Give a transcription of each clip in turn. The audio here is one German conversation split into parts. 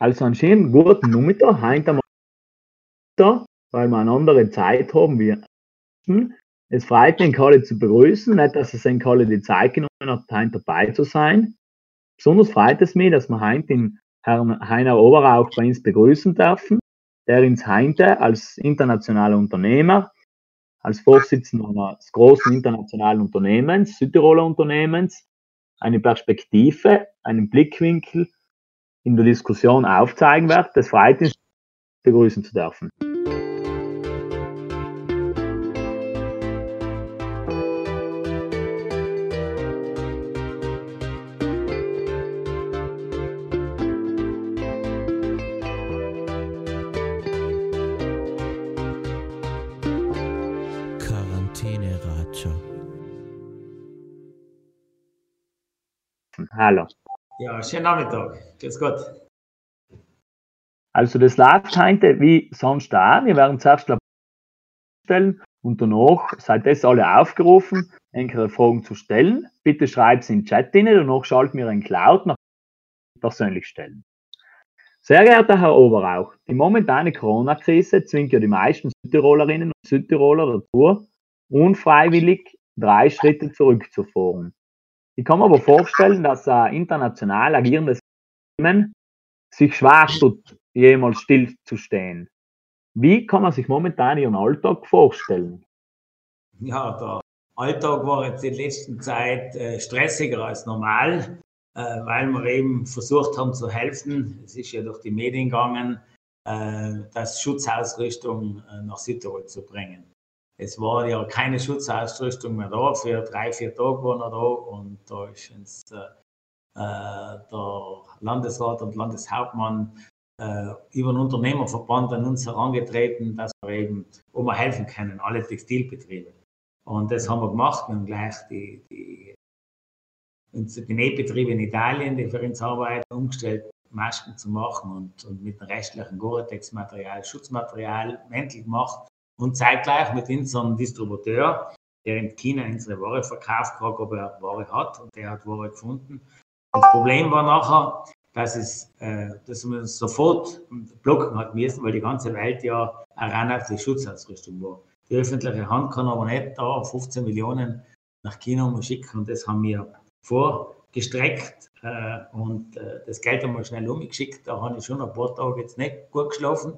Also anscheinend guten Nummer, heute am weil wir eine andere Zeit haben wie es freut mich, alle zu begrüßen, nicht, dass es sich alle die Zeit genommen hat, heute dabei zu sein. Besonders freut es mich, dass wir heute den Herrn Heiner Oberauch bei uns begrüßen dürfen, der uns heute als internationaler Unternehmer, als Vorsitzender eines großen internationalen Unternehmens, Südtiroler Unternehmens, eine Perspektive, einen Blickwinkel in der Diskussion aufzeigen wird. Das freut uns, begrüßen zu dürfen. Hallo. Schönen Nachmittag. Grüß Gott. Also das läuft heute wie sonst auch. Wir werden zuerst stellen und danach seid ihr alle aufgerufen, enkere Fragen zu stellen. Bitte schreibt in den Chat rein, danach schalten wir einen Cloud nach persönlich stellen. Sehr geehrter Herr Oberauch, die momentane Corona-Krise zwingt ja die meisten Südtirolerinnen und Südtiroler dazu, unfreiwillig drei Schritte zurückzufahren. Ich kann mir aber vorstellen, dass ein international agierendes Unternehmen sich schwer tut, jemals stillzustehen. Wie kann man sich momentan Ihren Alltag vorstellen? Ja, der Alltag war jetzt in letzter Zeit äh, stressiger als normal, äh, weil wir eben versucht haben zu helfen. Es ist ja durch die Medien gegangen, äh, das Schutzausrüstung nach Südtirol zu bringen. Es war ja keine Schutzausrüstung mehr da. Für drei, vier Tage waren wir da und da ist uns äh, äh, der Landesrat und Landeshauptmann äh, über den Unternehmerverband an uns herangetreten, dass wir eben, wo wir helfen können, alle Textilbetriebe. Und das haben wir gemacht. Wir haben gleich die, die, die Nähbetriebe in Italien, die für uns arbeiten, umgestellt, Masken zu machen und, und mit dem restlichen Gore-Tex-Material, Schutzmaterial, Mäntel gemacht und zeitgleich mit unserem Distributeur, der in China unsere Ware verkauft, gefragt, ob er Ware hat und der hat Ware gefunden. Das Problem war nachher, dass, es, äh, dass man sofort blocken hat müssen, weil die ganze Welt ja rein auf die Schutzausrüstung war. Die öffentliche Hand kann aber nicht da 15 Millionen nach China schicken und das haben wir vorgestreckt äh, und äh, das Geld haben wir schnell umgeschickt. Da habe ich schon ein paar Tage jetzt nicht gut geschlafen.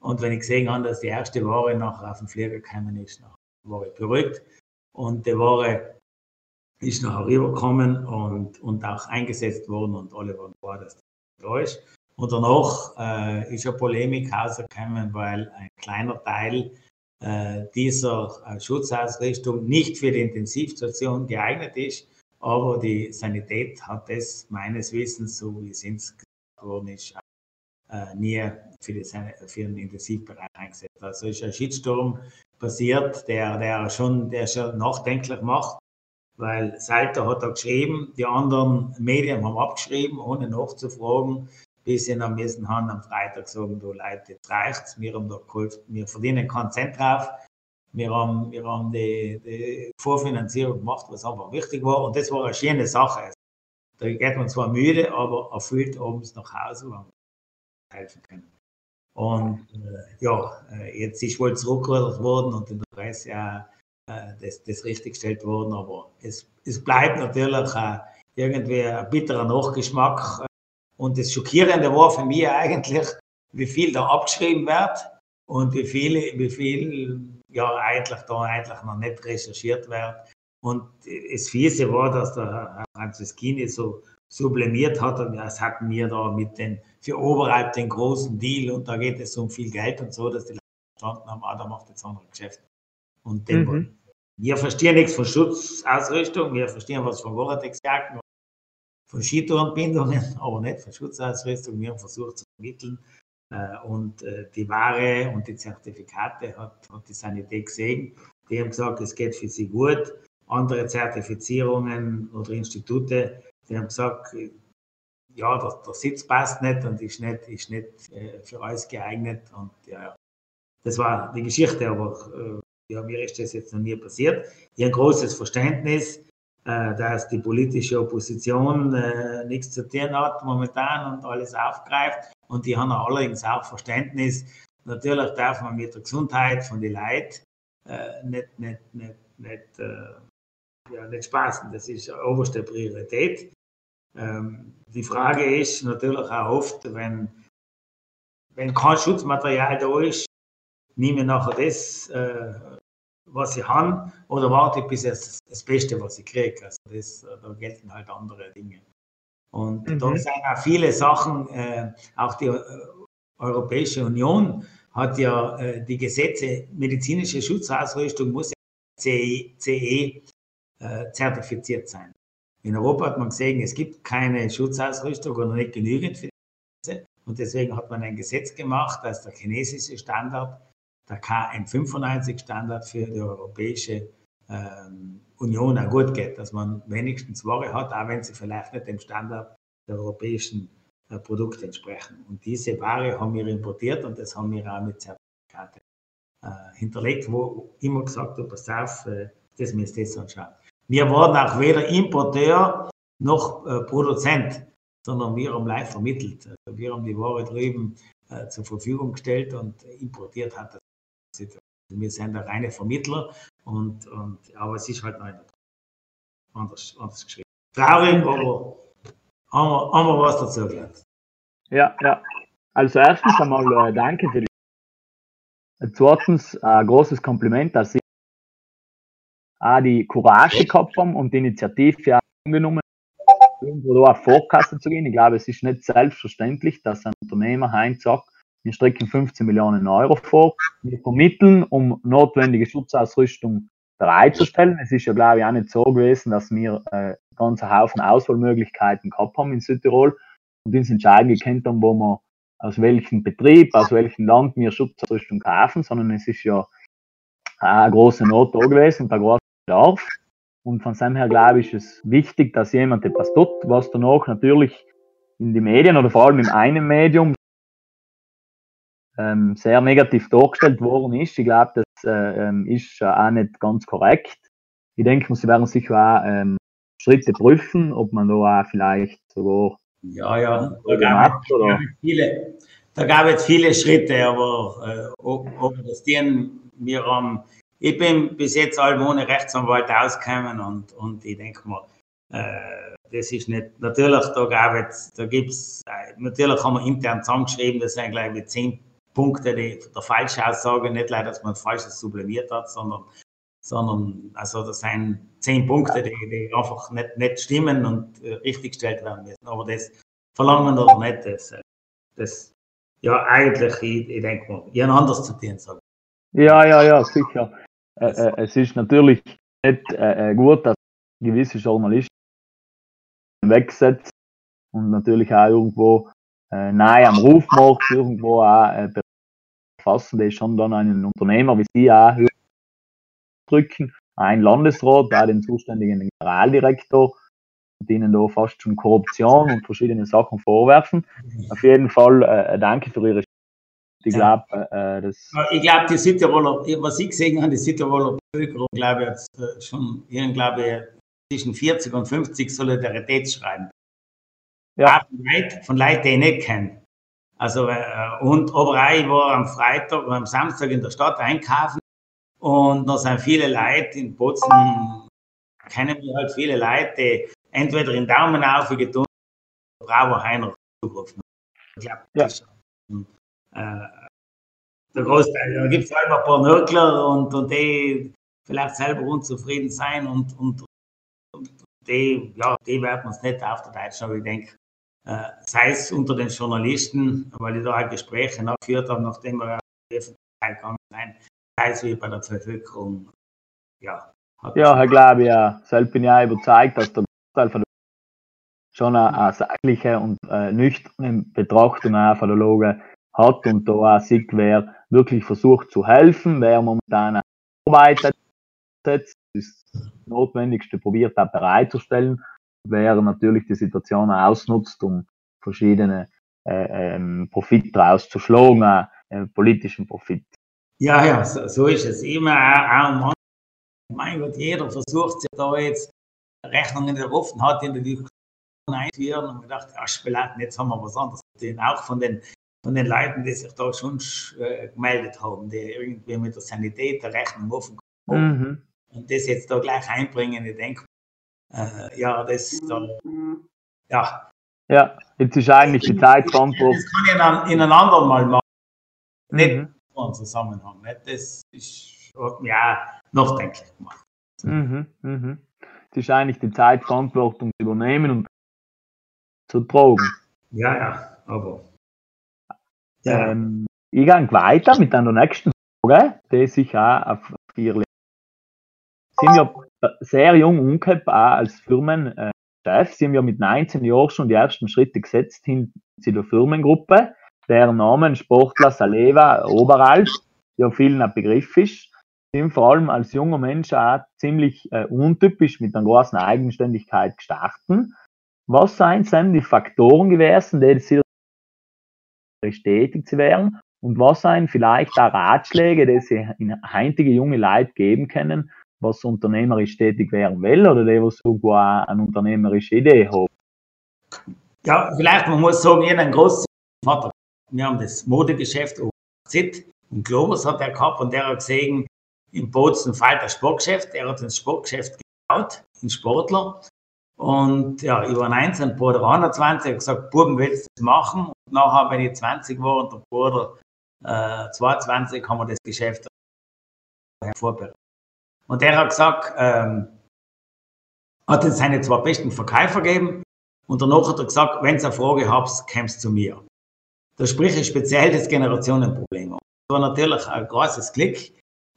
Und wenn ich gesehen habe, dass die erste Ware nachher auf den Flieger gekommen ist, war ich beruhigt. Und die Ware ist nachher rübergekommen und, und auch eingesetzt worden und alle waren klar, dass das da ist. Und danach äh, ist eine Polemik rausgekommen, weil ein kleiner Teil äh, dieser äh, Schutzausrüstung nicht für die Intensivstation geeignet ist, aber die Sanität hat das meines Wissens, so wie es ins worden ist, nie für, die, für den Intensivbereich eingesetzt. Also ist ein Shitstorm passiert, der, der, schon, der schon nachdenklich macht, weil Salter hat da geschrieben, die anderen Medien haben abgeschrieben, ohne nachzufragen, bis sie dann müssen haben am Freitag sagen, du Leute, jetzt reicht's, wir haben da geholfen, wir verdienen keinen Cent drauf, wir haben, wir haben die, die Vorfinanzierung gemacht, was einfach wichtig war und das war eine schöne Sache. Da geht man zwar müde, aber erfüllt abends nach Hause, helfen können. Und äh, ja, äh, jetzt ist wohl zurückgerudert worden und in der Presse äh, das, das richtiggestellt worden, aber es, es bleibt natürlich äh, irgendwie ein bitterer Nachgeschmack. Und das Schockierende war für mich eigentlich, wie viel da abgeschrieben wird und wie viel, wie viel ja eigentlich da eigentlich noch nicht recherchiert wird. Und das Fiese war, dass der Herr Franziskini so sublimiert hat und das hatten wir da mit den für oberhalb den großen Deal und da geht es um viel Geld und so, dass die Leute verstanden haben, ah, da macht jetzt andere Geschäfte. Und dem mhm. wir verstehen nichts von Schutzausrüstung, wir verstehen was von Gore-Tex-Jacken, von Skitourenbindungen, aber nicht von Schutzausrüstung. Wir haben versucht zu vermitteln äh, und äh, die Ware und die Zertifikate hat, hat die Sanität gesehen. Die haben gesagt, es geht für sie gut. Andere Zertifizierungen oder Institute die haben gesagt, ja, der, der Sitz passt nicht und ist nicht, ist nicht äh, für alles geeignet. Und ja, das war die Geschichte, aber äh, ja, mir ist das jetzt noch nie passiert. Ich habe ein großes Verständnis, äh, dass die politische Opposition äh, nichts zu tun hat momentan und alles aufgreift. und die haben allerdings auch Verständnis. Natürlich darf man mit der Gesundheit von den Leuten äh, nicht, nicht, nicht, nicht, äh, ja, nicht spaßen. Das ist oberste Priorität. Ähm, die Frage ist natürlich auch oft, wenn, wenn kein Schutzmaterial da ist, nehme ich nachher das, äh, was ich habe, oder warte ich bis es das Beste, was ich kriege. Also das, da gelten halt andere Dinge. Und mhm. da sind auch viele Sachen, äh, auch die äh, Europäische Union hat ja äh, die Gesetze, medizinische Schutzausrüstung muss ja CE, CE äh, zertifiziert sein. In Europa hat man gesehen, es gibt keine Schutzausrüstung oder nicht genügend für diese. Und deswegen hat man ein Gesetz gemacht, dass der chinesische Standard, der KN95-Standard für die Europäische ähm, Union auch gut geht, dass man wenigstens Ware hat, auch wenn sie vielleicht nicht dem Standard der europäischen äh, Produkte entsprechen. Und diese Ware haben wir importiert und das haben wir auch mit Zertifikaten äh, hinterlegt, wo immer gesagt wird, pass auf, äh, das müsst ihr jetzt anschauen. Wir waren auch weder Importeur noch äh, Produzent, sondern wir haben live vermittelt. Also wir haben die Ware drüben äh, zur Verfügung gestellt und importiert hat das. Wir sind der reine Vermittler und, und aber es ist halt noch anders, anders geschrieben. Traurig, aber haben wir, haben wir was dazu gelernt. Ja, ja. Also erstens einmal äh, danke für die. Zweitens ein großes Kompliment, dass Sie auch die Courage gehabt haben und die Initiative angenommen irgendwo da auf Vorkasse zu gehen. Ich glaube, es ist nicht selbstverständlich, dass ein Unternehmer Heinz sagt, wir strecken 15 Millionen Euro vor, wir vermitteln, um notwendige Schutzausrüstung bereitzustellen. Es ist ja, glaube ich, auch nicht so gewesen, dass wir äh, ganzen Haufen Auswahlmöglichkeiten gehabt haben in Südtirol und uns entscheiden gekannt haben, wo wir aus welchem Betrieb, aus welchem Land wir Schutzausrüstung kaufen, sondern es ist ja eine große Not da gewesen und ein großer Bedarf. Und von dem her, glaube ich, ist es wichtig, dass jemand etwas tut, was danach natürlich in die Medien oder vor allem in einem Medium ähm, sehr negativ dargestellt worden ist. Ich glaube, das äh, ähm, ist äh, auch nicht ganz korrekt. Ich denke, sie werden sicher auch ähm, Schritte prüfen, ob man da auch vielleicht sogar. Ja, ja, da gab, es, oder? viele, da gab es viele Schritte, aber äh, ob, ob das denen wir haben. Ich bin bis jetzt allem ohne Rechtsanwalt ausgekommen und, und ich denke mal, äh, das ist nicht, natürlich, da gab es, da gibt's, äh, natürlich haben wir intern zusammengeschrieben, das sind gleich mit zehn Punkte die, der Falschaussage, nicht leider, dass man Falsches sublimiert hat, sondern, sondern also das sind zehn Punkte, die, die einfach nicht, nicht stimmen und äh, richtig gestellt werden müssen. Aber das verlangen wir doch nicht. Das, äh, das, ja, eigentlich, ich, ich denke mal, ich anders zu tun sagen. Ja, ja, ja, sicher. Äh, äh, es ist natürlich nicht äh, gut, dass gewisse Journalisten wegsetzen und natürlich auch irgendwo äh, nahe am Rufmarkt irgendwo auch äh, fassen, das ist schon dann einen Unternehmer wie Sie auch drücken, ein Landesrat, auch den zuständigen Generaldirektor, und ihnen da fast schon Korruption und verschiedene Sachen vorwerfen. Auf jeden Fall äh, danke für Ihre ich glaube, äh, das. Ich glaube, die Südtiroler, was ich gesehen habe, die Südtiroler Bevölkerung, glaube ich, jetzt äh, schon ihren, glaube ich, zwischen 40 und 50 Solidaritätsschreiben. Ja. Von Leuten, von Leuten, die ich nicht kenne. Also, äh, und aber auch, ich war am Freitag, am Samstag in der Stadt einkaufen und da sind viele Leute in Bozen, kennen wir halt viele Leute, die entweder den Daumen auf getan oder Bravo Heiner zugerufen Ich glaube, ja. das ist äh, der Großteil. Da gibt es halt ein paar Nörgler und, und die vielleicht selber unzufrieden sein und, und, und die, ja, die werden uns nicht auf der Deutschen, aber ich denke, äh, sei es unter den Journalisten, weil ich da halt Gespräche geführt habe, nachdem wir Öffentlichkeit gegangen sind, sei es wie bei der Bevölkerung. Ja, ja ich glaube ja, selbst bin ich auch überzeugt, dass der Großteil von der schon eine, eine sachliche und äh, nüchterne Betrachtung von der Loge hat und da auch sieht, wer wirklich versucht zu helfen, wer momentan arbeitet, das Notwendigste probiert auch bereitzustellen wer natürlich die Situation ausnutzt, um verschiedene äh, ähm, Profit daraus zu schlagen, äh, politischen Profit. Ja, ja, so, so ist es. Immer auch, auch mein Gott, jeder versucht sich da jetzt Rechnungen der offen hat in der Diskussion einführen und ach, Spelaten, jetzt haben wir was anderes. Auch von den von den Leuten, die sich da schon äh, gemeldet haben, die irgendwie mit der Sanität der Rechnung offen haben. Mhm. Und das jetzt da gleich einbringen, ich denke, äh, ja, das da, ja. Ja, jetzt ist eigentlich die Zeit verantwortlich. Das kann ich in, einem, in einem anderen Mal machen. Nicht mhm. im Zusammenhang. Nicht? Das ist ja nachdenklich gemacht. Mhm, mhm. Es ist eigentlich die Zeit, Verantwortung zu übernehmen und zu tragen. Ja, ja, aber. Ja. Ähm, ich gehe weiter mit einer nächsten Frage, die sich auch auf vier Sie sind ja sehr jung umgekehrt, auch als Firmenchef. Sie haben ja mit 19 Jahren schon die ersten Schritte gesetzt hin zu der Firmengruppe, deren Namen Sportler Saleva Oberalp ja vielen ein Begriff ist sind vor allem als junger Mensch auch ziemlich äh, untypisch mit einer großen Eigenständigkeit gestartet. Was seien denn die Faktoren gewesen, die sie bestätigt werden? Und was seien vielleicht auch Ratschläge, die sie in heutige junge Leute geben können, was unternehmerisch tätig werden will oder die, die sogar eine unternehmerische Idee haben? Ja, vielleicht, man muss sagen, ich einen großen Vater. Wir haben das Modegeschäft Z und Globus hat er gehabt und der hat gesehen, in Bozen fällt das Sportgeschäft. Er hat ein Sportgeschäft gebaut, ein Sportler. Und ja, ich war 19, Bruder 21, hat gesagt, Buben, willst du das machen? Nachher, wenn ich 20 war und der Bruder äh, 22, haben wir das Geschäft vorbereitet. Und er hat gesagt, ähm, hat uns seine zwei besten Verkäufer gegeben. Und danach hat er gesagt, wenn ihr eine Frage habt, kommst zu mir. Da spreche ich speziell das Generationenproblem. Das war natürlich ein großes Glück,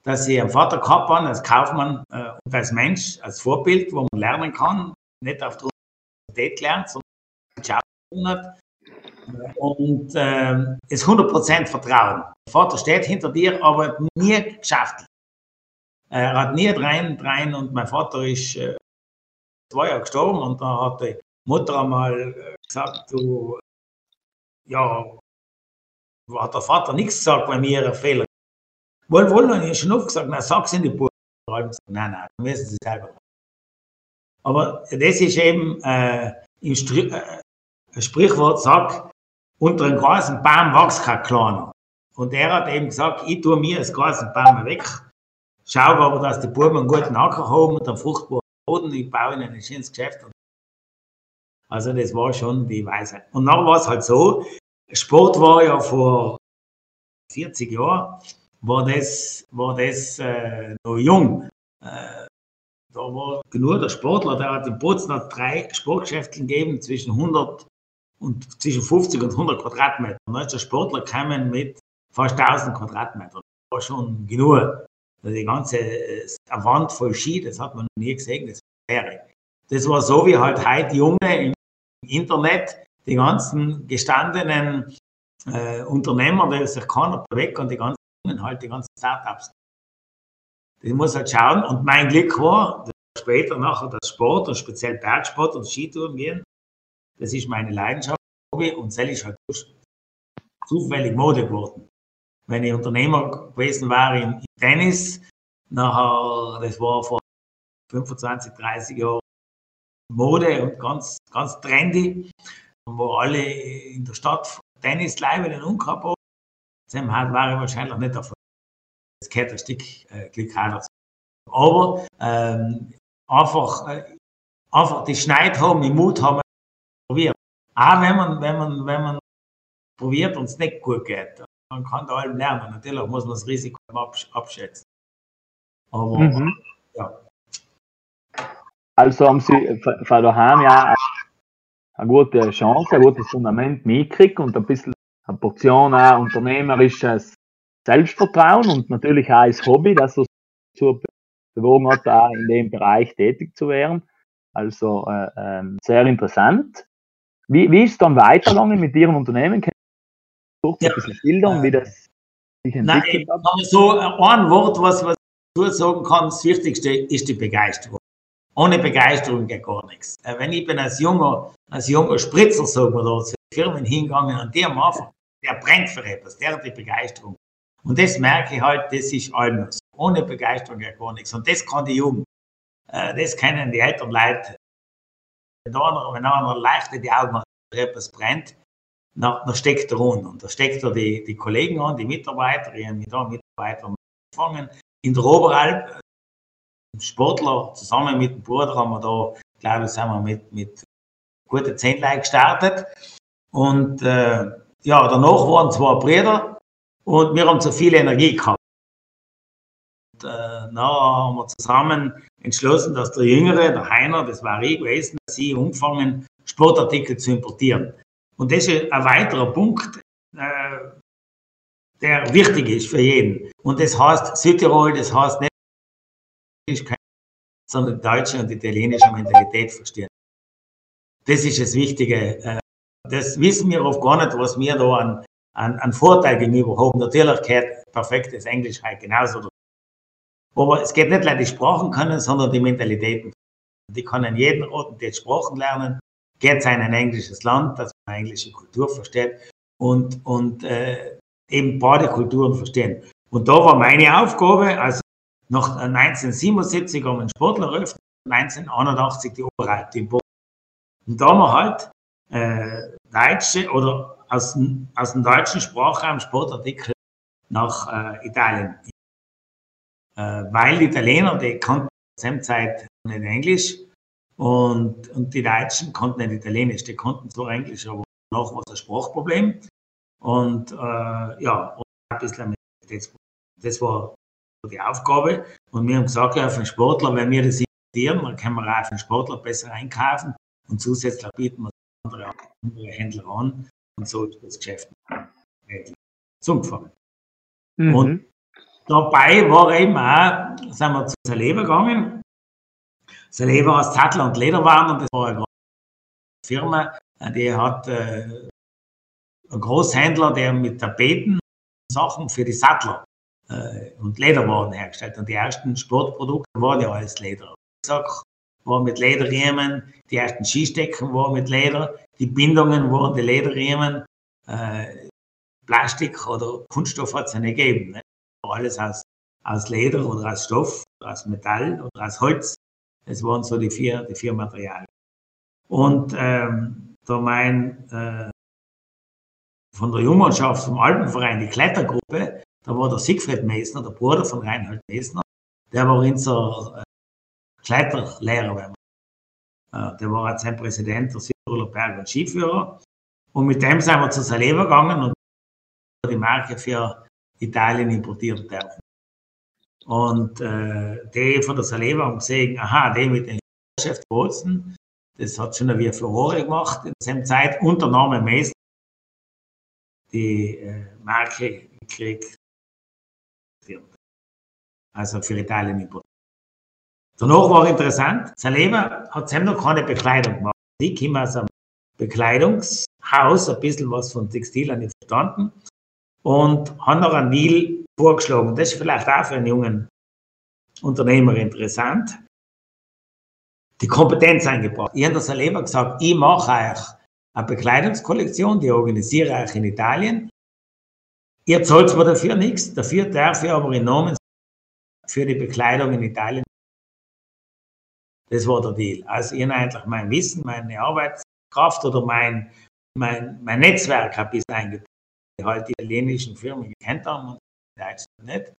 dass ich einen Vater gehabt habe, als Kaufmann äh, und als Mensch, als Vorbild, wo man lernen kann, nicht auf der Universität lernt, sondern hat. Und äh, ist 100% Vertrauen. Der Vater steht hinter dir, aber nie geschafft. Er hat nie rein, rein und mein Vater ist äh, zwei Jahre gestorben und dann hat die Mutter einmal äh, gesagt, du, ja, hat der Vater nichts gesagt, wenn mir ein Fehler wollen, wollen, und ich schon oft gesagt, na, sag's in die Buch. Nein, nein, dann müssen sie selber. Aber das ist eben äh, im Stri äh, Sprichwort, sagt, unter einem großen Baum wächst kein kleiner. Und er hat eben gesagt, ich tue mir das große Baum weg, schaue aber, dass die Buben einen guten Acker haben und einen fruchtbaren Boden, ich baue ihnen ein schönes Geschäft. Also das war schon die Weise. Und dann war es halt so, Sport war ja vor 40 Jahren, war das, war das äh, noch jung. Äh, da war genug der Sportler, der hat in Bozen drei Sportgeschäfte gegeben, zwischen 100 und zwischen 50 und 100 Quadratmeter. Und als Sportler kamen mit fast 1000 Quadratmetern. Das war schon genug. Also die ganze äh, Wand voll Ski, das hat man noch nie gesehen, das wäre. Das war so wie halt heute Junge im Internet, die ganzen gestandenen äh, Unternehmer, die sich keiner bewegt und die ganzen halt die ganzen Startups. Ich muss halt schauen. Und mein Glück war, später nachher das Sport und speziell Bergsport und Skitouren gehen. Das ist meine Leidenschaft. Und das ist halt zufällig Mode geworden. Wenn ich Unternehmer gewesen wäre im Tennis, nachher, das war vor 25, 30 Jahren Mode und ganz, ganz trendy, wo alle in der Stadt Tennis live in den Unkraut Sam Hart war wahrscheinlich nicht davon. Das gehört ein Stück äh, Glück dazu. Aber ähm, einfach, äh, einfach die Schneid haben, den Mut haben, probiert. Auch wenn man, wenn man, wenn man probiert und es nicht gut geht, man kann da allem lernen. Natürlich muss man das Risiko abschätzen. Aber mhm. ja. Also haben Sie von daheim ja eine gute Chance, ein gutes Fundament mitgekriegt und ein bisschen eine Portion auch unternehmerisches Selbstvertrauen und natürlich auch als Hobby, das uns dazu bewogen hat, auch in dem Bereich tätig zu werden. Also äh, äh, sehr interessant. Wie, wie ist es dann weitergegangen mit Ihrem Unternehmen? Können Sie kurz ja. ein bisschen schildern, wie das sich entwickelt Nein, hat? So ein Wort, was, was ich sagen kann, das Wichtigste ist die Begeisterung. Ohne Begeisterung geht gar nichts. Äh, wenn ich bin als junger, als junger Spritzer, sagen wir da, Firmen hingegangen und die am Anfang, der brennt für etwas, der hat die Begeisterung. Und das merke ich halt, das ist alles. Ohne Begeisterung ja gar nichts. Und das kann die Jugend. Äh, das kennen die älteren Leute. Wenn einer, wenn einer leicht in die Augen hat, etwas brennt, da, da steckt er an. Und da steckt er die, die Kollegen an, die Mitarbeiter, ich habe mich da Mitarbeiter angefangen. In der Oberalp, Sportler, zusammen mit dem Bruder haben wir da, glaube ich, sind wir mit, mit guten zehn Leuten gestartet. Und äh, ja, danach waren zwei Brüder und wir haben zu viel Energie gehabt. Und, äh, dann haben wir zusammen entschlossen, dass der Jüngere, der Heiner, das war ich gewesen, dass sie umfangen, Sportartikel zu importieren. Und das ist ein weiterer Punkt, äh, der wichtig ist für jeden. Und das heißt Südtirol, das heißt nicht, sondern deutsche und italienische Mentalität verstehen. Das ist das Wichtige. Äh, das wissen wir oft gar nicht, was wir da an, an, an Vorteil gegenüber haben. Natürlich gehört perfektes Englisch halt genauso. Aber es geht nicht nur die Sprachen können, sondern die Mentalitäten. Die können jeden Ort die Sprachen lernen, geht sein ein englisches Land, dass man englische Kultur versteht und, und äh, eben beide Kulturen verstehen. Und da war meine Aufgabe, also nach 1977 haben wir einen Sportler eröffnet, 1981 die Oberreite in Boden. Und da haben wir halt äh, deutsche oder aus, aus dem deutschen Sprachraum Sportartikel nach äh, Italien. Äh, weil die Italiener, die konnten zu der Zeit nicht Englisch und, und die Deutschen konnten nicht Italienisch. Die konnten zwar Englisch, aber noch war es ein Sprachproblem. Und äh, ja, ein bisschen das, das war die Aufgabe. Und wir haben gesagt, ja, für einen Sportler, wenn wir das importieren, dann können wir auch für einen Sportler besser einkaufen und zusätzlich bieten wir andere, andere Händler an und so ist das Geschäft zugefangen. Mhm. Und dabei war eben auch, sind wir zu Saleva gegangen. Saleva aus Tattler und Lederwaren und das war eine Firma, die hat äh, einen Großhändler, der mit Tapeten Sachen für die Sattler äh, und Lederwaren hergestellt. Und die ersten Sportprodukte waren ja alles Leder. Rucksack war mit Lederriemen, die ersten Skistecken waren mit Leder, die Bindungen waren die Lederriemen, äh, Plastik oder Kunststoff hat es ja nicht gegeben. Ne? Alles aus, aus Leder oder aus Stoff, aus Metall oder aus Holz. Das waren so die vier, die vier Materialien. Und ähm, da mein äh, von der Jungmannschaft vom Alpenverein, die Klettergruppe, da war der Siegfried Mesner, der Bruder von Reinhold Mesner, der war unser äh, Kletterlehrer. Äh, der war als sein Präsident der Südtiroler Berg- und Skiführer. Und mit dem sind wir zu Saleva gegangen und die Marke für Italien importiert dürfen. Und äh, die von der Saleva haben gesehen, aha, die mit dem Chef Bozen, das hat schon wie Furore gemacht in der Zeit, unter Name Mesner die äh, Marke gekriegt. Also für Italien importiert. Danach war interessant, Saleva hat selber noch keine Bekleidung gemacht. Ich komme aus einem Bekleidungshaus, ein bisschen was von Textil an verstanden und habe noch einen Deal vorgeschlagen. Das ist vielleicht auch für einen jungen Unternehmer interessant. Die Kompetenz eingebracht. Ich habe der Saleva gesagt, ich mache euch eine Bekleidungskollektion, die organisiere ich in Italien. Ihr zahlt zwar dafür nichts, dafür darf ich aber enorm für die Bekleidung in Italien. Das war der Deal. Also ich habe eigentlich mein Wissen, meine Arbeitskraft oder mein, mein, mein Netzwerk ein bisschen eingebracht. Die halt die italienischen Firmen gekannt haben und die Deutschen nicht.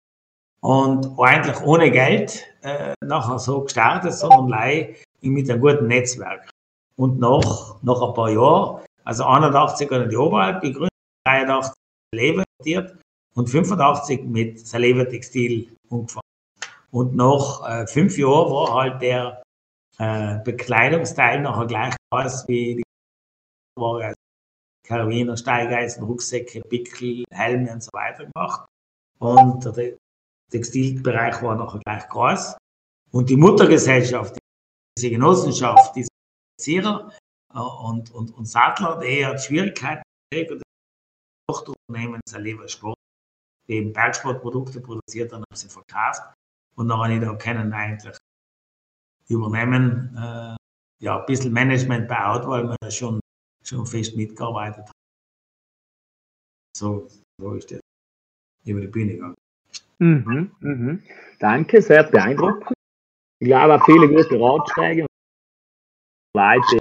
Und eigentlich ohne Geld äh, nachher so gestartet, sondern mit einem guten Netzwerk. Und nach, nach ein paar Jahren, also 81 hat er die Oberalp gegründet, 83 Saleva und 85 mit Saleva Textil umgefangen. Und nach äh, fünf Jahren war halt der äh, Bekleidungsteil nachher gleich groß wie die war also Karabiner, Steigeisen, Rucksäcke, Pickel, Helme und so weiter gemacht. Und der Textilbereich war nachher gleich groß. Und die Muttergesellschaft, diese Genossenschaft, diese Zierer äh, und, und, und Sattler, die hat Schwierigkeiten gekriegt und Tochterunternehmen Saleva Sport, die eben Bergsportprodukte produziert und haben sie verkauft. Und dann habe ich da können eigentlich übernehmen, äh, ja, ein bisschen Management bei Out, weil wir schon, schon fest mitgearbeitet haben. So, so ist das über die Bühne gegangen. Mhm, mhm. Danke, sehr beeindruckend. Ich glaube, auch viele gute Ratschläge Leute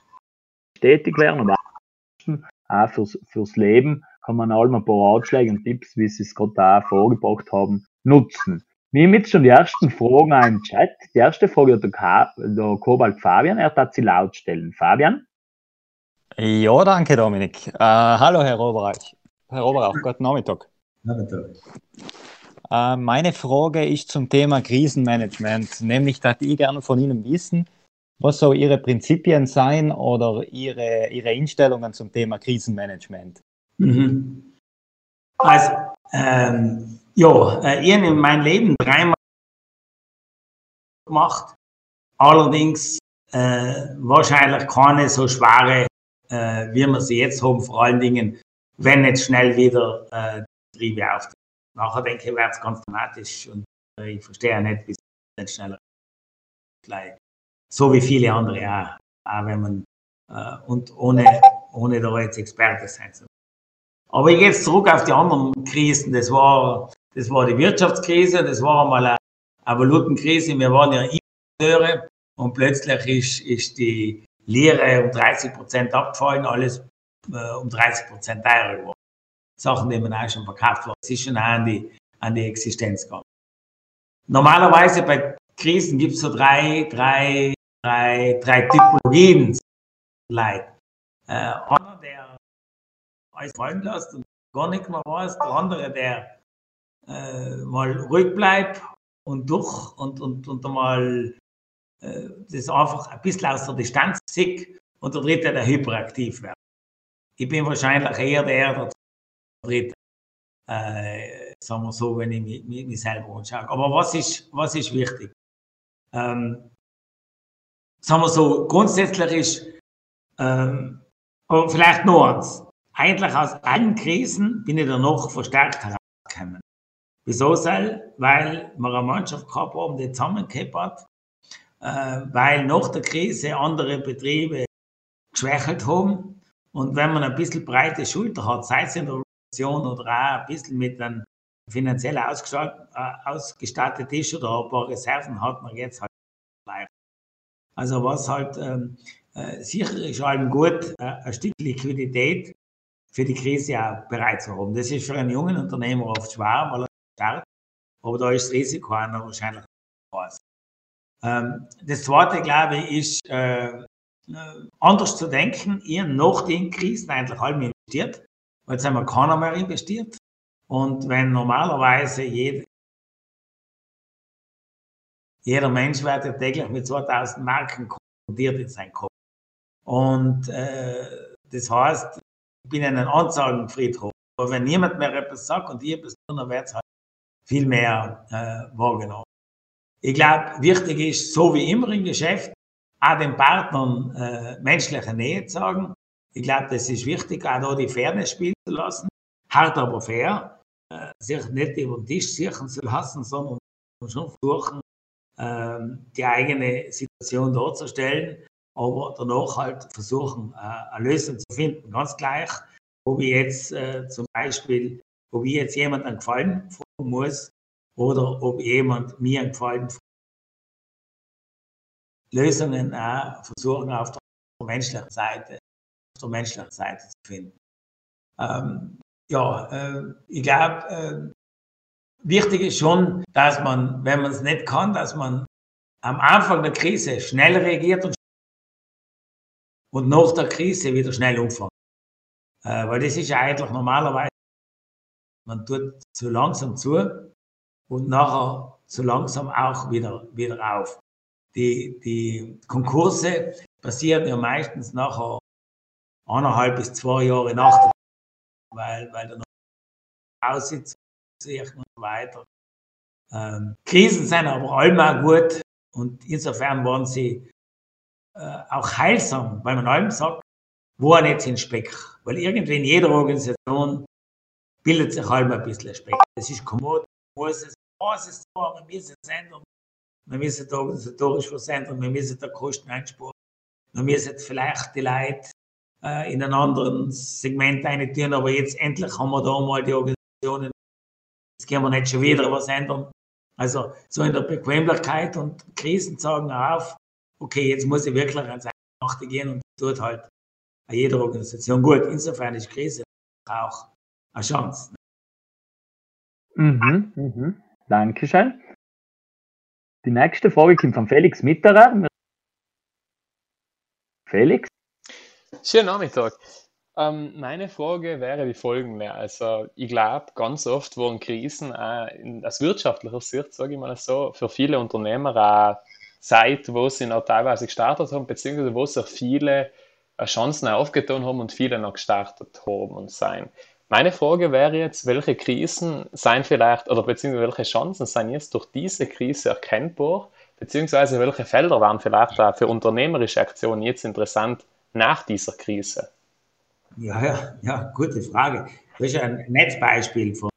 tätig werden und auch fürs, fürs Leben, kann man allem ein paar Ratschläge und Tipps, wie sie es gerade auch vorgebracht haben, nutzen. Wir haben jetzt schon die ersten Fragen im Chat. Die erste Frage hat der, Ka der Kobalt Fabian, er hat sie laut stellen. Fabian? Ja, danke Dominik. Äh, hallo Herr Oberreich. Herr Oberreich, guten Nachmittag. Nachmittag. Äh, meine Frage ist zum Thema Krisenmanagement, nämlich dass ich gerne von Ihnen wissen, was so Ihre Prinzipien sein oder Ihre, Ihre Einstellungen zum Thema Krisenmanagement. Mhm. Also, ähm, ja, äh, ich habe in meinem Leben dreimal gemacht, allerdings äh, wahrscheinlich keine so schwere äh, wie wir sie jetzt haben, vor allen Dingen, wenn jetzt schnell wieder äh, die Triebe auftreten. Nachher denke ich, wird es ganz dramatisch und äh, ich verstehe nicht, wie es nicht schneller gleich. So wie viele andere auch, auch wenn man äh, und ohne, ohne da jetzt Experte sein zu Aber ich gehe jetzt zurück auf die anderen Krisen. Das war, das war die Wirtschaftskrise, das war einmal eine, eine Valutenkrise. Wir waren ja Importeure und plötzlich ist, ist die Lehre um 30 Prozent abgefallen, alles äh, um 30 Prozent teurer geworden. Sachen, die man auch schon verkauft hat. Ist schon an die, an die Existenz gegangen. Normalerweise bei Krisen gibt es so drei, drei, drei, drei Typologien Leid. Äh, einer, der alles fallen lässt und gar nicht mehr weiß, der andere, der äh, mal ruhig bleibt und durch und, und, und einmal das einfach ein bisschen aus der Distanz sieht und der dritte, der hyperaktiv wird. Ich bin wahrscheinlich eher der, der dritte, äh, sagen wir so, wenn ich mich, mich, mich selber anschaue. Aber was ist, was ist wichtig? Ähm, sagen wir so, grundsätzlich ist, ähm, vielleicht noch eins, eigentlich aus allen Krisen bin ich dann noch verstärkt herausgekommen. Wieso soll? Weil wir eine Mannschaft gehabt haben, die zusammengehabt hat, äh, weil nach der Krise andere Betriebe geschwächelt haben. Und wenn man ein bisschen breite Schulter hat, sei es in der Organisation oder auch ein bisschen mit einem finanziell äh, ausgestattet ist oder ein paar Reserven hat, man jetzt halt bleibt. Also was halt ähm, äh, sicher ist allem gut, äh, ein Stück Liquidität für die Krise auch bereit zu haben. Das ist für einen jungen Unternehmer oft schwer, weil er startet, aber da ist das Risiko auch noch wahrscheinlich groß. Ähm, das zweite, glaube ich, ist äh, anders zu denken. Ihr nach den Krisen eigentlich allem investiert, weil jetzt haben keiner mehr investiert. Und wenn normalerweise jeder, jeder Mensch wird ja täglich mit 2000 Marken konfrontiert in sein Kopf. Und äh, das heißt, ich bin in einem Anzeigenfriedhof. Aber wenn niemand mehr etwas sagt und ich etwas tun, dann wird es halt viel mehr äh, wahrgenommen. Ich glaube, wichtig ist, so wie immer im Geschäft, auch den Partnern äh, menschliche Nähe zu sagen. Ich glaube, das ist wichtig, auch da die Fairness spielen zu lassen. Hart aber fair. Äh, sich nicht über den Tisch sichern zu lassen, sondern schon versuchen, äh, die eigene Situation darzustellen, aber danach halt versuchen, äh, eine Lösung zu finden. Ganz gleich, ob ich jetzt äh, zum Beispiel, ob ich jetzt jemandem gefallen muss, oder ob jemand mir gefallen Lösungen auch versuchen auf der menschlichen Seite, auf der menschlichen Seite zu finden. Ähm, ja, äh, ich glaube, äh, wichtig ist schon, dass man, wenn man es nicht kann, dass man am Anfang der Krise schnell reagiert und, und nach der Krise wieder schnell umfängt. Äh, weil das ist ja eigentlich normalerweise, man tut zu langsam zu und nachher so langsam auch wieder, wieder auf. Die, die Konkurse passieren ja meistens nachher eineinhalb bis zwei Jahre nach der weil, weil dann aussitzt und weiter. Ähm, Krisen sind aber allem gut und insofern waren sie äh, auch heilsam, weil man allem sagt, wo er nicht in Speck. Weil irgendwie in jeder Organisation bildet sich allem ein bisschen Speck. Das ist kommod, muss es Basis zu wir müssen es ändern. Wir müssen da organisatorisch was ändern, wir müssen da Kosten einsparen. Wir müssen vielleicht die Leute äh, in einem anderen Segment eintun, aber jetzt endlich haben wir da mal die Organisationen. Jetzt können wir nicht schon wieder was ändern. Also so in der Bequemlichkeit und Krisen sagen auf, okay, jetzt muss ich wirklich ans Eingemachte gehen und tut halt jeder Organisation gut. Insofern ist Krise auch eine Chance. Mhm, mhm. Dankeschön. Die nächste Frage kommt von Felix Mitterer. Felix? Schönen Nachmittag. Ähm, meine Frage wäre die folgende. Also, ich glaube, ganz oft wurden Krisen auch in, aus wirtschaftlicher Sicht, sage ich mal so, für viele Unternehmer auch Zeit, wo sie noch teilweise gestartet haben, beziehungsweise wo sich viele äh, Chancen aufgetan haben und viele noch gestartet haben und sein. Meine Frage wäre jetzt, welche Krisen seien vielleicht, oder beziehungsweise welche Chancen seien jetzt durch diese Krise erkennbar, beziehungsweise welche Felder waren vielleicht auch für unternehmerische Aktionen jetzt interessant nach dieser Krise? Ja, ja, ja, gute Frage. Das ist ein Netzbeispiel von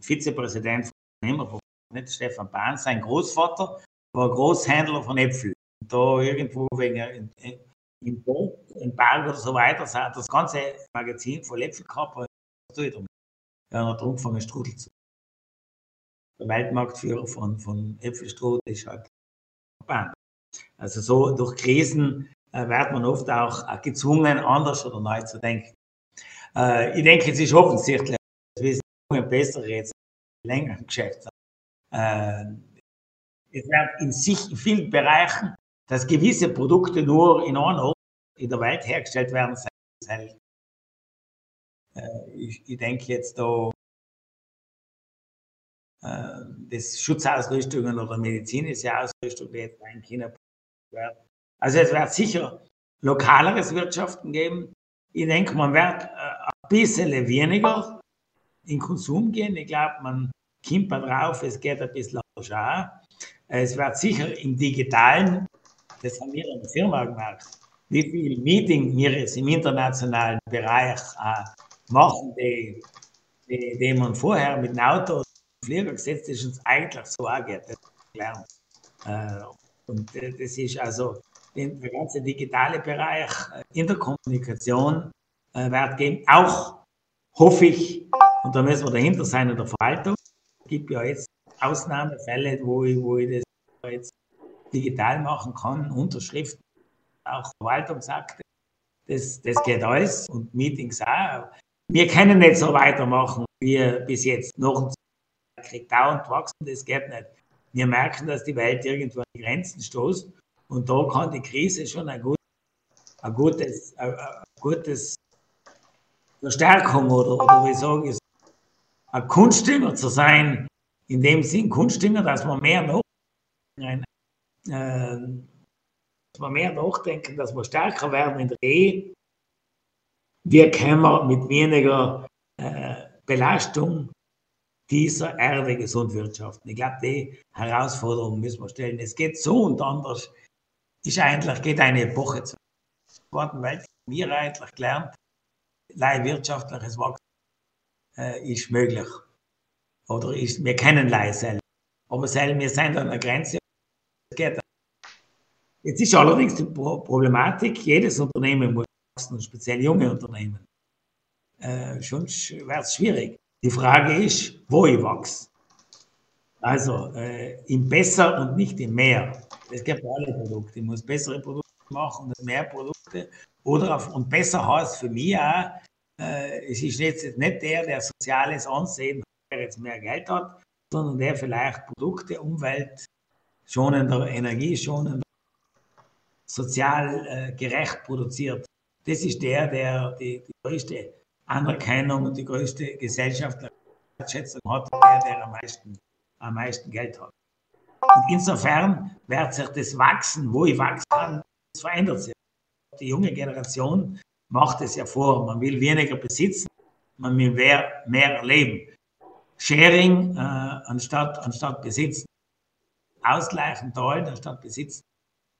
Vizepräsident von Unternehmerverband, nicht Stefan Bahn, sein Großvater war Großhändler von Äpfeln. Da irgendwo wegen im Boot, im Berg oder so weiter, das ganze Magazin voll tue ich damit? Ja, hat angefangen Strudel zu. Der Weltmarktführer von, von Äpfelstrudel ist halt Bahn. Also so durch Krisen äh, wird man oft auch äh, gezwungen, anders oder neu zu denken. Äh, ich denke, es ist offensichtlich, dass wir sind besser jetzt länger im Geschäft sind. Es wird in sich in vielen Bereichen, dass gewisse Produkte nur in einem Ort in der Welt hergestellt werden, selten. Ich, ich denke jetzt da das Schutzausrüstungen oder medizinische Ausrüstung, die jetzt in China werden also es wird sicher lokaleres Wirtschaften geben. Ich denke, man wird äh, ein bisschen weniger in Konsum gehen. Ich glaube, man kommt drauf, es geht ein bisschen auch. Es wird sicher im Digitalen, das haben wir in der Firma gemerkt, wie viel Meeting wir jetzt im internationalen Bereich äh, machen, die, die, die man vorher mit dem Auto und Flieger gesetzt ist, uns eigentlich so auch geht. Das gelernt. Äh, und äh, das ist also den, der ganze digitale Bereich äh, in der Kommunikation äh, Wert geben. Auch hoffe ich, und da müssen wir dahinter sein in der Verwaltung. Es gibt ja jetzt Ausnahmefälle, wo ich, wo ich das jetzt digital machen kann, Unterschriften, auch Verwaltungsakte. Das, das geht alles und Meetings auch. Wir können nicht so weitermachen wie bis jetzt. Noch ein kriegt dauernd wachsen, das geht nicht. Wir merken, dass die Welt irgendwo an die Grenzen stoßt und da kann die Krise schon ein, gut, ein gutes, ein, gutes Verstärkung oder, oder wie sage ich ein Kunstdünger zu sein, in dem Sinn Kunstdünger, dass man mehr noch dass wir mehr nachdenken, dass wir stärker werden in der Ehe. Wie können wir mit weniger äh, Belastung dieser Erde gesund wirtschaften? Ich glaube, die Herausforderung müssen wir stellen. Es geht so und anders ist eigentlich, geht eine Epoche zu. Zweiten Weltkrieg wir eigentlich gelernt, wirtschaftliches Wachstum äh, ist möglich. Oder ist, wir kennen leise. Aber selber, wir sind an der Grenze. Geht. Jetzt ist allerdings die Problematik, jedes Unternehmen muss wachsen, speziell junge Unternehmen. Äh, schon wird es schwierig. Die Frage ist, wo ich wachse. Also äh, im Besser und nicht im Mehr. Es gibt alle Produkte. Ich muss bessere Produkte machen mehr Produkte. Oder auf, und besser heißt für mich auch, äh, es ist jetzt nicht der, der soziales Ansehen, der jetzt mehr Geld hat, sondern der vielleicht Produkte, Umwelt schonender, energieschonender, sozial äh, gerecht produziert. Das ist der, der die, die größte Anerkennung und die größte gesellschaftliche Wertschätzung hat, der, der am meisten am meisten Geld hat. Und insofern wird sich das Wachsen, wo ich wachsen kann, das verändert sich. Die junge Generation macht es ja vor. Man will weniger besitzen, man will mehr, mehr erleben. Sharing äh, anstatt, anstatt besitzen. Ausgleichen, teilen anstatt besitzen.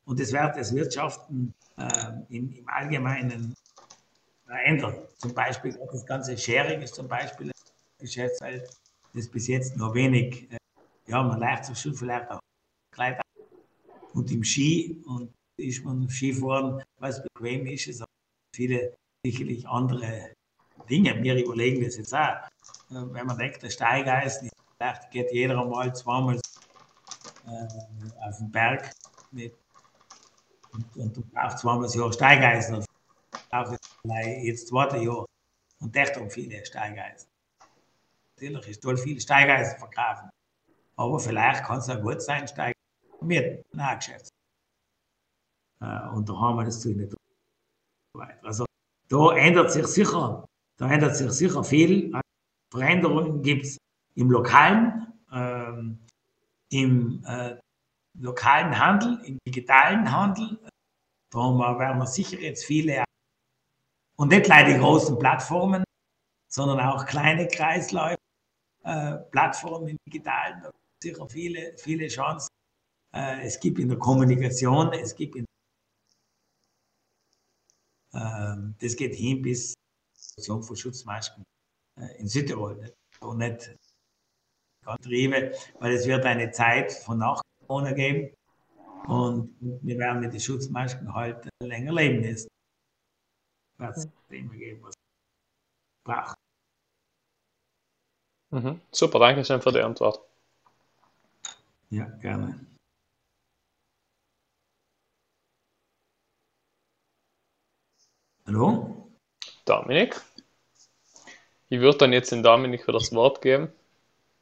Und das wird das Wirtschaften äh, im, im, Allgemeinen verändern. Zum Beispiel das ganze Sharing ist zum Beispiel ein Geschäftsfeld, das bis jetzt nur wenig äh, ja, man leicht sich schon vielleicht auch Kleid und im Ski und ist man Skifahren, es bequem ist, es haben viele sicherlich andere Dinge. Wir überlegen das jetzt auch. Wenn man denkt, der Steigeisen, vielleicht geht jeder einmal zweimal äh, auf den Berg mit, und, und du brauchst zweimal das Jahr Steigeisen auf jetzt zweite Jahr und echt um viele Steigeisen. Natürlich ist toll viele Steigeisen verkaufen. Aber vielleicht kann es auch gut sein, Steigeisen mit Nachgeschäft. Äh, und da haben wir das zu nicht weiter. Also da ändert sich sicher, da ändert sich sicher viel. Veränderungen gibt es im lokalen, ähm, im äh, lokalen Handel, im digitalen Handel. Da werden wir sicher jetzt viele und nicht nur die großen Plattformen, sondern auch kleine Kreisläufe, äh, Plattformen im Digitalen, da sicher viele, viele Chancen. Äh, es gibt in der Kommunikation, es gibt in äh, das geht hin bis Produktion von Schutzmasken äh, in Südtirol. Nicht? Und nicht ganz Triebe, weil es wird eine Zeit von nach Corona geben und wir werden mit den Schutzmasken halt länger leben müssen was immer geben, was braucht. Mhm. Super, danke schön für die Antwort. Ja, gerne. Hallo? Dominik? Ich würde dann jetzt den Dominik für das Wort geben.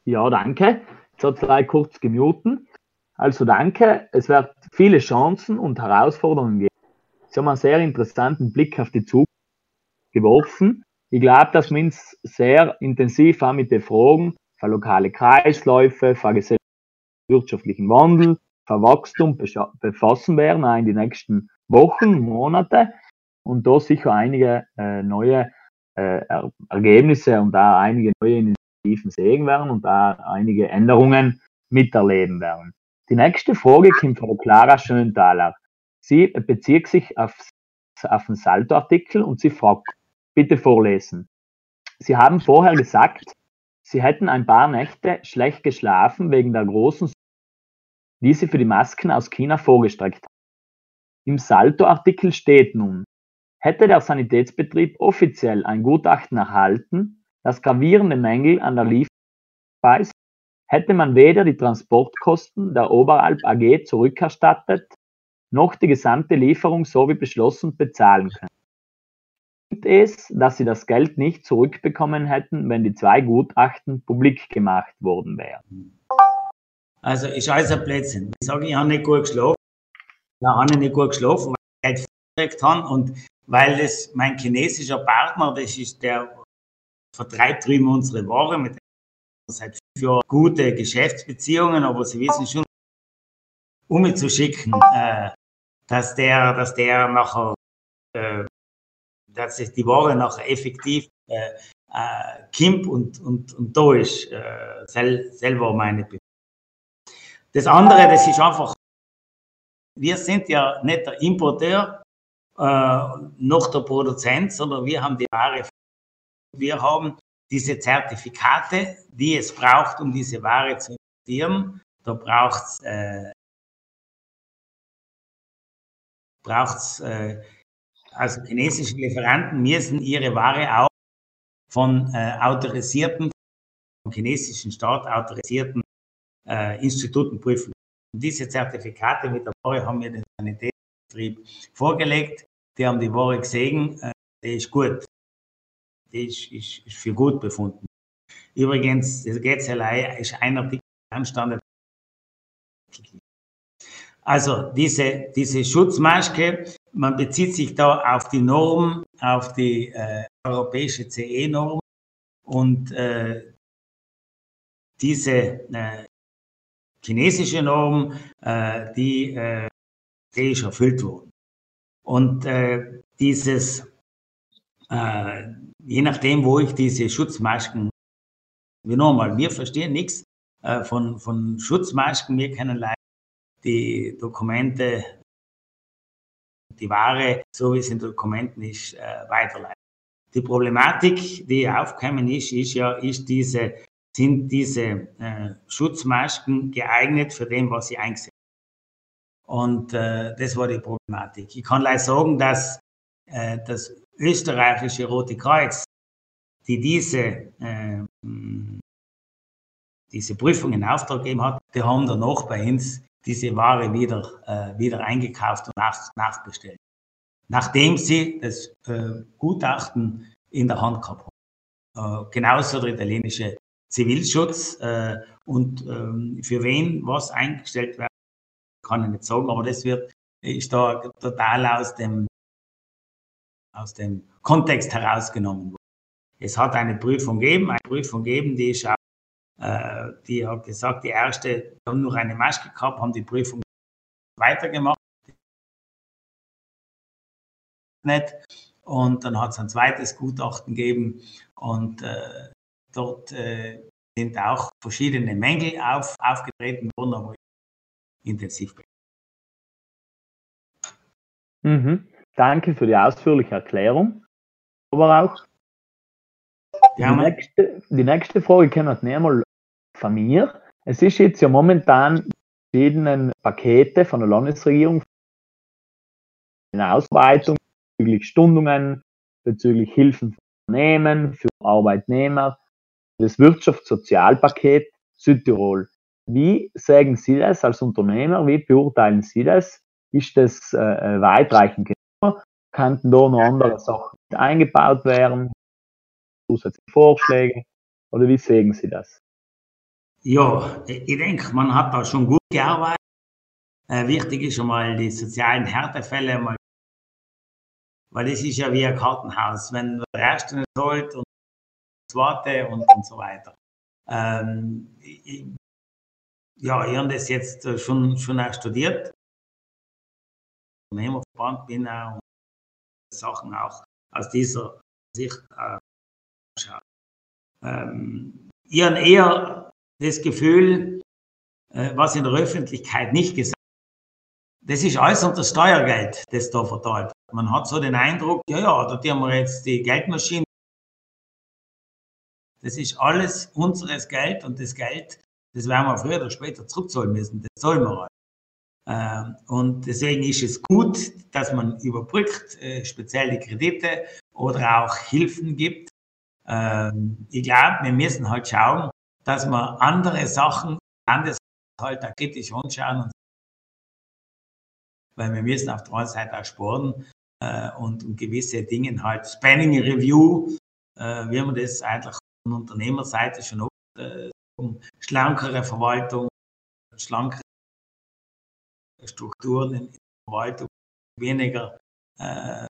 Ja, danke. Jetzt hat es kurz gemuten. Also danke. Es wird viele Chancen und Herausforderungen geben. Sie haben einen sehr interessanten Blick auf die Zukunft geworfen. Ich glaube, dass wir uns sehr intensiv auch mit den Fragen für lokale Kreisläufe, für wirtschaftlichen Wandel, für Wachstum befassen werden, auch in den nächsten Wochen, Monate und da sicher einige äh, neue äh, Ergebnisse und da einige neue Initiativen sehen werden und da einige Änderungen miterleben werden. Die nächste Frage kommt von Clara Schönthaler. Sie bezieht sich auf, auf den Salto-Artikel und sie fragt, Bitte vorlesen. Sie haben vorher gesagt, Sie hätten ein paar Nächte schlecht geschlafen wegen der großen, die Sie für die Masken aus China vorgestreckt haben. Im Salto-Artikel steht nun, hätte der Sanitätsbetrieb offiziell ein Gutachten erhalten, das gravierende Mängel an der Lieferung weist, hätte man weder die Transportkosten der Oberalp AG zurückerstattet, noch die gesamte Lieferung so wie beschlossen bezahlen können es, dass sie das Geld nicht zurückbekommen hätten, wenn die zwei Gutachten publik gemacht worden wären. Also ist alles ein Blödsinn. Ich sage, ich habe nicht gut geschlafen. Ja, habe ich nicht gut geschlafen, weil ich Geld habe und weil das mein chinesischer Partner, das ist der vertreibt drüben unsere Ware mit seit fünf Jahren gute Geschäftsbeziehungen, aber Sie wissen schon, um mich zu schicken, äh, dass der, dass der nachher äh, dass sich die Ware nachher effektiv äh, äh, kommt und, und, und da ist, äh, sel, selber meine Be Das andere, das ist einfach, wir sind ja nicht der Importeur äh, noch der Produzent, sondern wir haben die Ware. Wir haben diese Zertifikate, die es braucht, um diese Ware zu importieren. Da braucht es äh, braucht's, äh, also chinesische Lieferanten müssen ihre Ware auch von äh, autorisierten, vom chinesischen Staat autorisierten äh, Instituten prüfen. Und diese Zertifikate mit der Ware haben wir den Sanitätsbetrieb vorgelegt. Die haben die Ware gesehen, äh, die ist gut. Ist, ist, ist für gut befunden. Übrigens, das Getzelei ist ein Artikel anstanden. Also diese, diese Schutzmaske man bezieht sich da auf die Norm, auf die äh, europäische CE-Norm und äh, diese äh, chinesische Norm, äh, die, äh, die ist erfüllt worden. Und äh, je nachdem, wo ich diese Schutzmasken, wie nochmal, wir verstehen nichts von, von Schutzmasken, wir kennen leider die Dokumente die Ware, so wie es in Dokumenten ist, äh, weiterleiten. Die Problematik, die aufgekommen ist, ist ja, ist diese, sind diese äh, Schutzmasken geeignet für dem, was sie eingesetzt Und äh, das war die Problematik. Ich kann leider sagen, dass äh, das österreichische Rote Kreuz, die diese, äh, diese Prüfung in Auftrag gegeben hat, die haben danach bei uns diese Ware wieder, äh, wieder eingekauft und nach, nachbestellt. nachdem sie das äh, Gutachten in der Hand gehabt haben. Äh, genauso der italienische Zivilschutz. Äh, und ähm, für wen was eingestellt wird, kann ich nicht sagen, aber das wird, ist da total aus dem, aus dem Kontext herausgenommen worden. Es hat eine Prüfung gegeben, eine Prüfung gegeben, die ist auch, äh, die hat gesagt, die erste haben nur eine Maske gehabt, haben die Prüfung weitergemacht. Nicht. Und dann hat es ein zweites Gutachten gegeben und äh, dort äh, sind auch verschiedene Mängel auf, aufgetreten worden, aber intensiv. Mhm. Danke für die ausführliche Erklärung. Aber auch die, nächste, die nächste Frage kommt einmal von mir. Es ist jetzt ja momentan verschiedenen Pakete von der Landesregierung eine Ausweitung bezüglich Stundungen, bezüglich Hilfen für Unternehmen, für Arbeitnehmer, das Wirtschaftssozialpaket Südtirol. Wie sagen Sie das als Unternehmer? Wie beurteilen Sie das? Ist das äh, äh weitreichend genug? Könnten da noch andere Sachen eingebaut werden? Zusätzliche Vorschläge? Oder wie sehen Sie das? Ja, ich denke, man hat da schon gut gearbeitet. Äh, wichtig ist schon mal die sozialen Härtefälle mal, weil das ist ja wie ein Kartenhaus. Wenn der Erste nicht zahlt und der Zweite und, und so weiter. Ähm, ich, ja, ich habe das jetzt schon, schon auch studiert. Unternehmerverband bin auch und Sachen auch aus dieser Sicht äh, schauen. Ähm, ich habe eher das Gefühl, äh, was in der Öffentlichkeit nicht gesagt wird. Das ist alles unter Steuergeld, das da verteilt Man hat so den Eindruck, ja, ja, da haben wir jetzt die Geldmaschine. Das ist alles unseres Geld und das Geld, das werden wir früher oder später zurückzahlen müssen. Das zahlen wir halt. Ähm, und deswegen ist es gut, dass man überbrückt, äh, spezielle Kredite oder auch Hilfen gibt. Ähm, ich glaube, wir müssen halt schauen, dass wir andere Sachen Landeshalt auch kritisch anschauen. Weil wir müssen auf der einen Seite auch sparen äh, und, gewisse Dinge halt, Spanning Review, äh, wie man das eigentlich von Unternehmerseite schon oft, äh, schlankere Verwaltung, schlankere Strukturen in der Verwaltung, weniger, äh,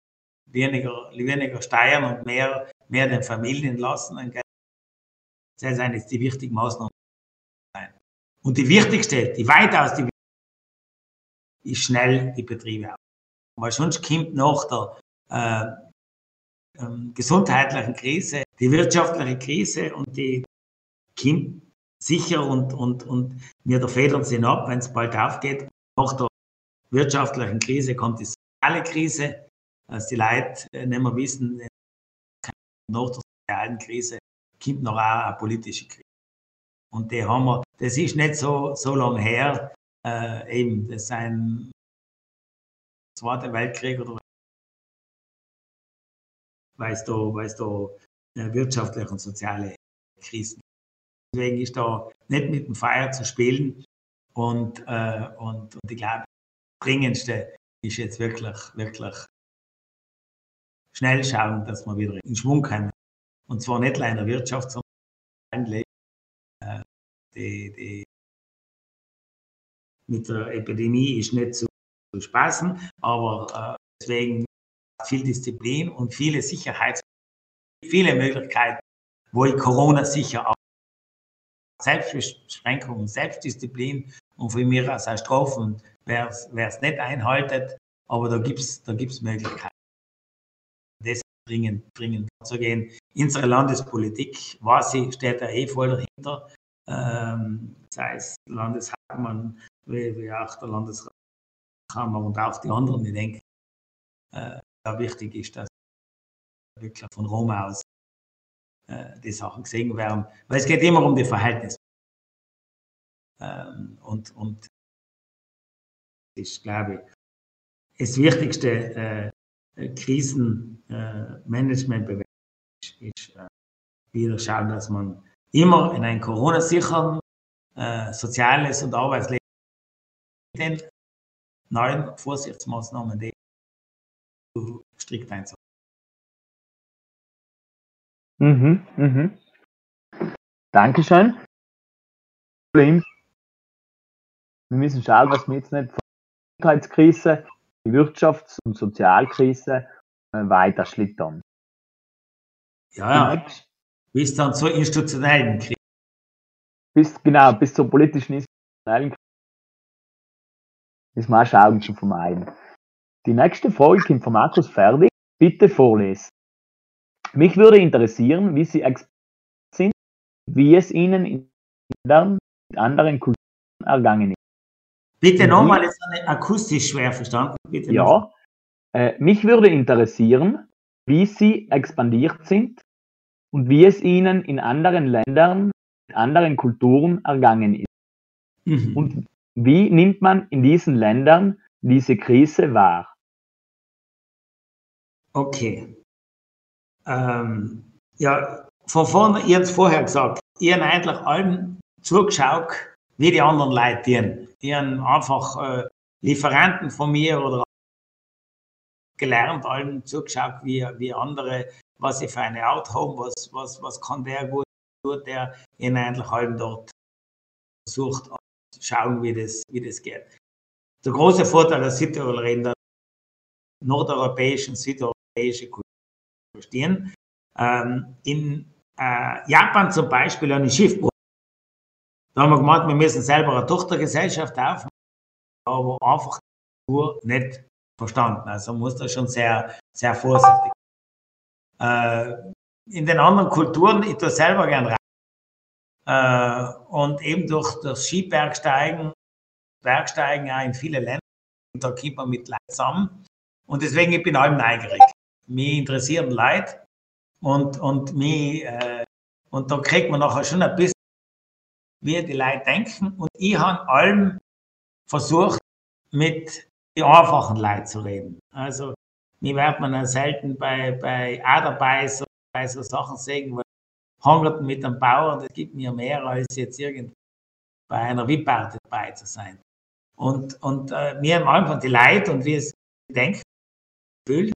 weniger, weniger Steuern und mehr, mehr den Familien lassen. Das sind jetzt die wichtigen Maßnahmen. Und die wichtigste, die weitaus die ist schnell die Betriebe auf. Weil sonst kommt nach der äh, äh, gesundheitlichen Krise die wirtschaftliche Krise und die kommt sicher und, und, und wir der Federn sind ab, wenn es bald aufgeht. Nach der wirtschaftlichen Krise kommt die soziale Krise, als die Leute äh, nicht mehr wissen, nach der sozialen Krise kommt noch eine politische Krise. Und die haben wir, das ist nicht so, so lange her, äh, eben, das ein Zweiter Weltkrieg oder da, weil es da äh, wirtschaftliche und soziale Krisen Deswegen ist da nicht mit dem Feuer zu spielen. Und, äh, und, und ich glaube, das Dringendste ist jetzt wirklich, wirklich schnell schauen, dass wir wieder in Schwung kommen. Und zwar nicht allein in der Wirtschaft, sondern eigentlich äh, die, die mit der Epidemie ist nicht zu, zu spaßen, aber äh, deswegen viel Disziplin und viele Sicherheits, viele Möglichkeiten, wo ich Corona sicher auch Selbstbeschränkung, Selbstdisziplin und von mir aus auch Strafen, wer es nicht einhaltet. Aber da gibt es da gibt's Möglichkeiten. Das dringend, dringend vorzugehen. Unsere Landespolitik, was sie, steht da eh voll dahinter. Ähm, sei es Landeshauptmann, wie, wie auch der Landeskammer und auch die anderen. Ich denke, äh, wichtig ist, dass wirklich von Rom aus äh, die Sachen gesehen werden. Weil es geht immer um die Verhältnisse. Ähm, und, und ist, glaube ich, das wichtigste äh, Krisenmanagement äh, ist, äh, wieder schauen, dass man immer in ein Corona-sicheren äh, soziales und Arbeitsleben den neuen Vorsichtsmaßnahmen, die strikt einzuhalten. Mhm, mhm. Dankeschön. Wir müssen schauen, dass wir jetzt nicht von der Gesundheitskrise, die Wirtschafts- und Sozialkrise äh, weiter schlittern. Ja, ja. Bis dann zur institutionellen Krise. Bis, genau, bis zur politischen institutionellen Krise. Müssen wir auch schauen zu vermeiden. Die nächste Folge kommt von Markus Ferdi. Bitte vorlesen. Mich würde interessieren, wie Sie Experten sind, wie es Ihnen in mit anderen Kulturen ergangen ist. Bitte nochmal, ist akustisch schwer verstanden. Bitte ja, äh, mich würde interessieren, wie Sie expandiert sind und wie es Ihnen in anderen Ländern mit anderen Kulturen ergangen ist. Mhm. Und wie nimmt man in diesen Ländern diese Krise wahr? Okay. Ähm, ja, von vorne, ihr habt es vorher gesagt, ihr habt eigentlich allen zugeschaut, wie die anderen Leute dienen. Die haben einfach äh, Lieferanten von mir oder gelernt, allen zugeschaut, wie, wie andere, was sie für eine Art haben, was, was, was kann der gut, tut der ihnen eigentlich allen dort versucht, schauen, wie das, wie das geht. Der große Vorteil der Südtiroler in der nordeuropäischen, südeuropäischen Kultur verstehen. Ähm, in äh, Japan zum Beispiel eine Schiffbruch. Da haben wir gemeint, wir müssen selber eine Tochtergesellschaft aufmachen, aber einfach nur nicht verstanden. Also muss da schon sehr, sehr vorsichtig. Äh, in den anderen Kulturen, ich tue selber gern rein. Äh, und eben durch das Skibergsteigen, Bergsteigen auch in viele Länder, da kommt man mit Leuten zusammen. Und deswegen, ich bin allem neugierig mich interessieren Leute und, und, äh, und da kriegt man nachher schon ein bisschen, wie die Leute denken. Und ich habe allem versucht, mit den einfachen Leuten zu reden. Also, mir wird man ja selten bei, bei auch dabei bei so Sachen sehen, wo hangert mit einem Bauern, das gibt mir mehr als jetzt irgendwie bei einer Wipparte dabei zu sein. Und, und äh, mir am Anfang die Leute und wie es denken, fühlt,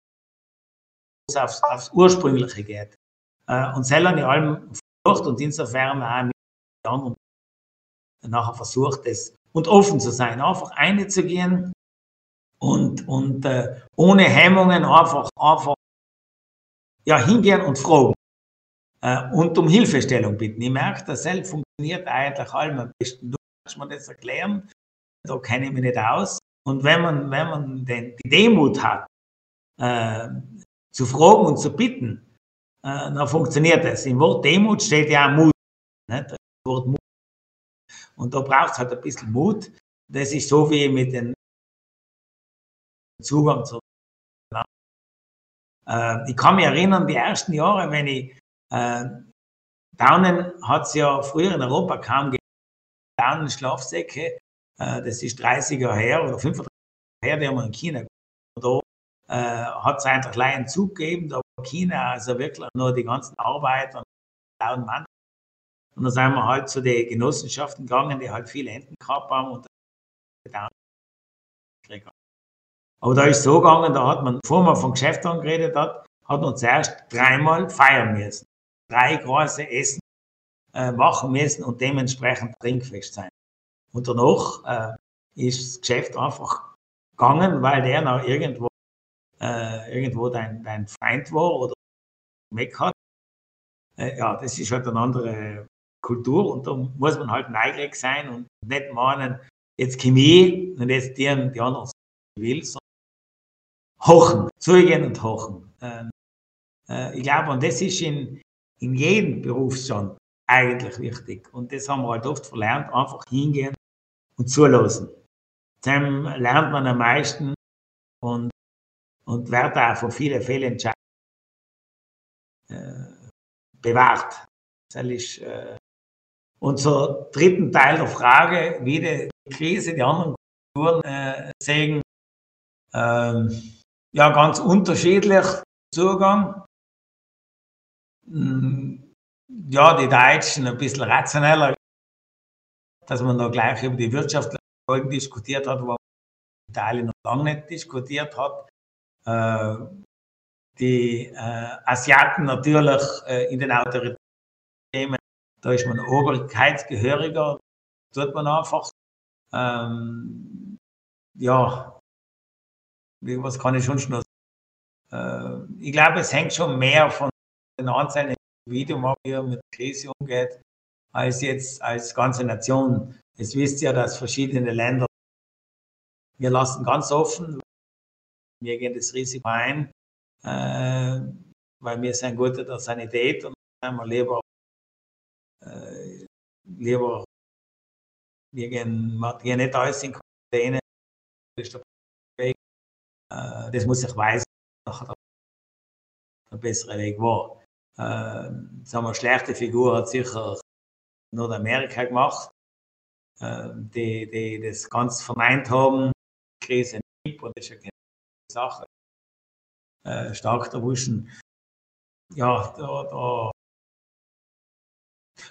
aufs, aufs Ursprüngliche geht. Äh, und selber in allem versucht und insofern auch mit anderen nachher versucht es und offen zu sein, einfach einzugehen und, und äh, ohne Hemmungen einfach, einfach ja, hingehen und fragen. Äh, und um Hilfestellung bitten. Ich merke, das selbst funktioniert eigentlich allem am besten. Du kannst mir das erklären, da kenne ich mich nicht aus. Und wenn man, wenn man den, die Demut hat, äh, zu fragen und zu bitten, äh, dann funktioniert das. Im Wort Demut steht ja auch Mut. Nicht? Das Wort Mut. Und da braucht es halt ein bisschen Mut. Das ist so wie mit dem Zugang zu. Äh, ich kann mich erinnern, die ersten Jahre, wenn ich äh, Daunen hat es ja früher in Europa kaum gegeben. Daunen Schlafsäcke, äh, das ist 30 Jahre her oder 35 Jahre her, die haben wir in China. Da äh, hat es einfach einen Zug gegeben, da war China also wirklich nur die ganzen Arbeiter und Mann. Und dann sind wir halt zu den Genossenschaften gegangen, die halt viele Enten gehabt haben und dann aber da ist so gegangen, da hat man, bevor man vom Geschäft angeredet hat, hat man zuerst dreimal feiern müssen. Drei große Essen äh, machen müssen und dementsprechend trinkfest sein. Und danach äh, ist das Geschäft einfach gegangen, weil der noch irgendwo äh, irgendwo dein, dein Feind war oder weg hat. Äh, ja, das ist halt eine andere Kultur und da muss man halt neugierig sein und nicht meinen, jetzt ich und jetzt die, die anderen will, sondern hochen, zugehen und hochen. Ähm, äh, ich glaube, und das ist in, in jedem Berufsstand eigentlich wichtig. Und das haben wir halt oft verlernt, einfach hingehen und zulassen. Dann lernt man am meisten und und wird auch von vielen Fehlentscheidungen äh, bewahrt. Das ist äh, unser dritten Teil der Frage, wie die Krise die anderen Kulturen äh, sehen. Ähm, ja, ganz unterschiedlich Zugang. Hm, ja, die Deutschen ein bisschen rationeller, dass man da gleich über die wirtschaftlichen Folgen diskutiert hat, wo Italien noch lange nicht diskutiert hat. Äh, die äh, Asiaten natürlich äh, in den Autoritäten, da ist man obrigkeitsgehöriger, tut man einfach. Ähm, ja, was kann ich schon noch sagen? Äh, ich glaube, es hängt schon mehr von den einzelnen Individuen wie er mit Krise umgeht, als jetzt als ganze Nation. Es wisst ja, dass verschiedene Länder, wir lassen ganz offen, wir gehen das Risiko ein, äh, weil wir sind gut in der Sanität und wir lieber, lieber wir gehen, wir gehen nicht alles in Quarantäne, das ist der Weg. Äh, das muss ich weisen, nachher der bessere Weg war. Äh, sagen wir, schlechte Figur hat sicher Nordamerika gemacht, äh, die, die das ganz verneint haben, Krise nicht, und das ist ja keine Sache. Äh, stark erwischen. Ja, da, da.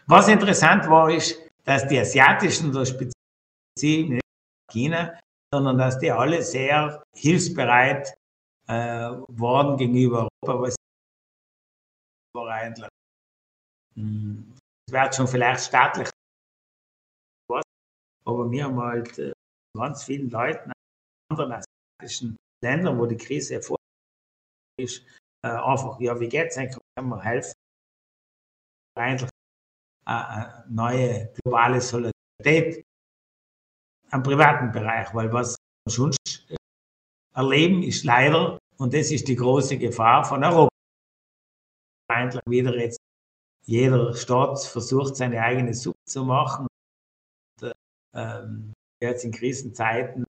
Was interessant war, ist, dass die asiatischen, da speziell nicht China, sondern dass die alle sehr hilfsbereit äh, waren gegenüber Europa, was war. Hm, es wird schon vielleicht staatlich, aber wir haben halt äh, ganz vielen Leuten in anderen asiatischen Ländern, wo die Krise hervor ist, äh, einfach, ja, wie geht's eigentlich, kann man helfen? Eigentlich neue globale Solidarität am privaten Bereich, weil was wir sonst erleben, ist leider, und das ist die große Gefahr von Europa, eigentlich wieder jetzt jeder Staat versucht, seine eigene Suppe zu machen. Und, ähm, jetzt in Krisenzeiten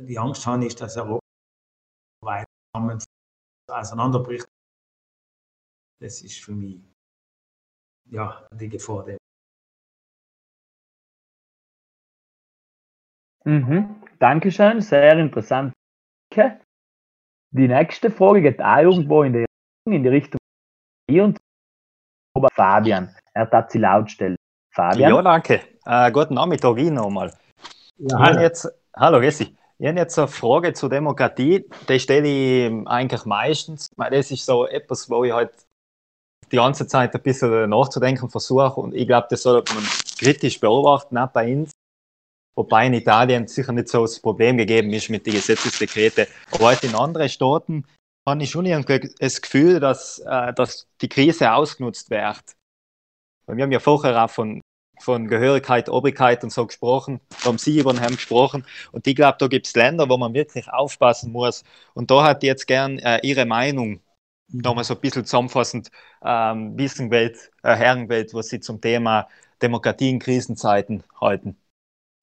die Angst haben, ist, dass Europa weiter auseinanderbricht. Das ist für mich ja, die Gefahr. Mhm. Dankeschön, sehr interessant. Die nächste Frage geht auch irgendwo in die, in die Richtung und Fabian. Er hat sie laut stellen. Fabian? Ja, danke. Äh, guten Nachmittag Ihnen nochmal. Ja, hallo. Jetzt, hallo, Gessi. Ich habe jetzt eine Frage zur Demokratie. Die stelle ich eigentlich meistens, weil das ist so etwas, wo ich halt die ganze Zeit ein bisschen nachzudenken versuche und ich glaube, das sollte man kritisch beobachten, auch bei uns. Wobei in Italien sicher nicht so das Problem gegeben ist mit den Gesetzesdekreten. Aber halt in anderen Staaten habe ich schon irgendwie das Gefühl, dass, äh, dass die Krise ausgenutzt wird. wir haben ja vorher auch von von Gehörigkeit, Obrigkeit und so gesprochen, vom Sie über Herrn gesprochen. Und ich glaube, da gibt es Länder, wo man wirklich aufpassen muss. Und da hat jetzt gern äh, Ihre Meinung nochmal so ein bisschen zusammenfassend ähm, wissen wollt, äh, hören wollt, was Sie zum Thema Demokratie in Krisenzeiten halten.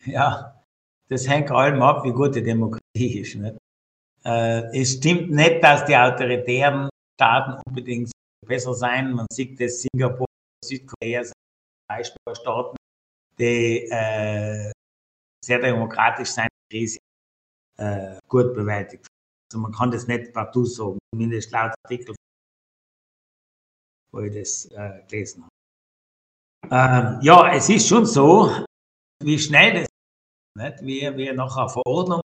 Ja, das hängt allem ab, wie gut die Demokratie ist. Nicht? Äh, es stimmt nicht, dass die autoritären Staaten unbedingt besser sein. Man sieht das Singapur, Südkorea Staaten, die äh, sehr demokratisch sein, Krise äh, gut bewältigt. Also man kann das nicht partout sagen, zumindest laut Artikel, wo ich das äh, gelesen habe. Ähm, ja, es ist schon so, wie schnell das nicht? Wie, wie nach einer Verordnung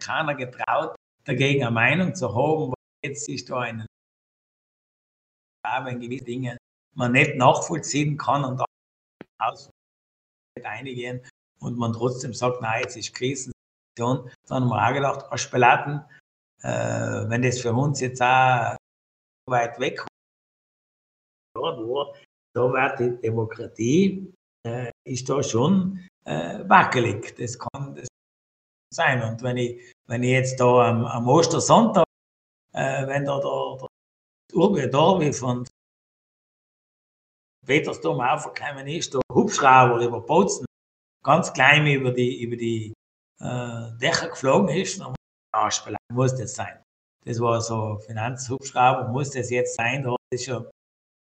keiner getraut, dagegen eine Meinung zu haben, jetzt ist da eine wenn gewisse Dinge man nicht nachvollziehen kann und aus einigen und man trotzdem sagt, nein, jetzt ist Krisensituation, dann haben wir auch gedacht, Aschpelaten, äh, wenn das für uns jetzt auch weit weg war, da wird die Demokratie, äh, ist da schon äh, wackelig. Das kann das sein. Und wenn ich, wenn ich jetzt da am, am Ostersonntag, äh, wenn da der, der Urbe Dorbi von Petersdom aufgekommen ist, der Hubschrauber über Bozen ganz klein über die, über die äh, Dächer geflogen ist, dann ja, muss das sein. Das war so Finanzhubschrauber, muss das jetzt sein, das ist ja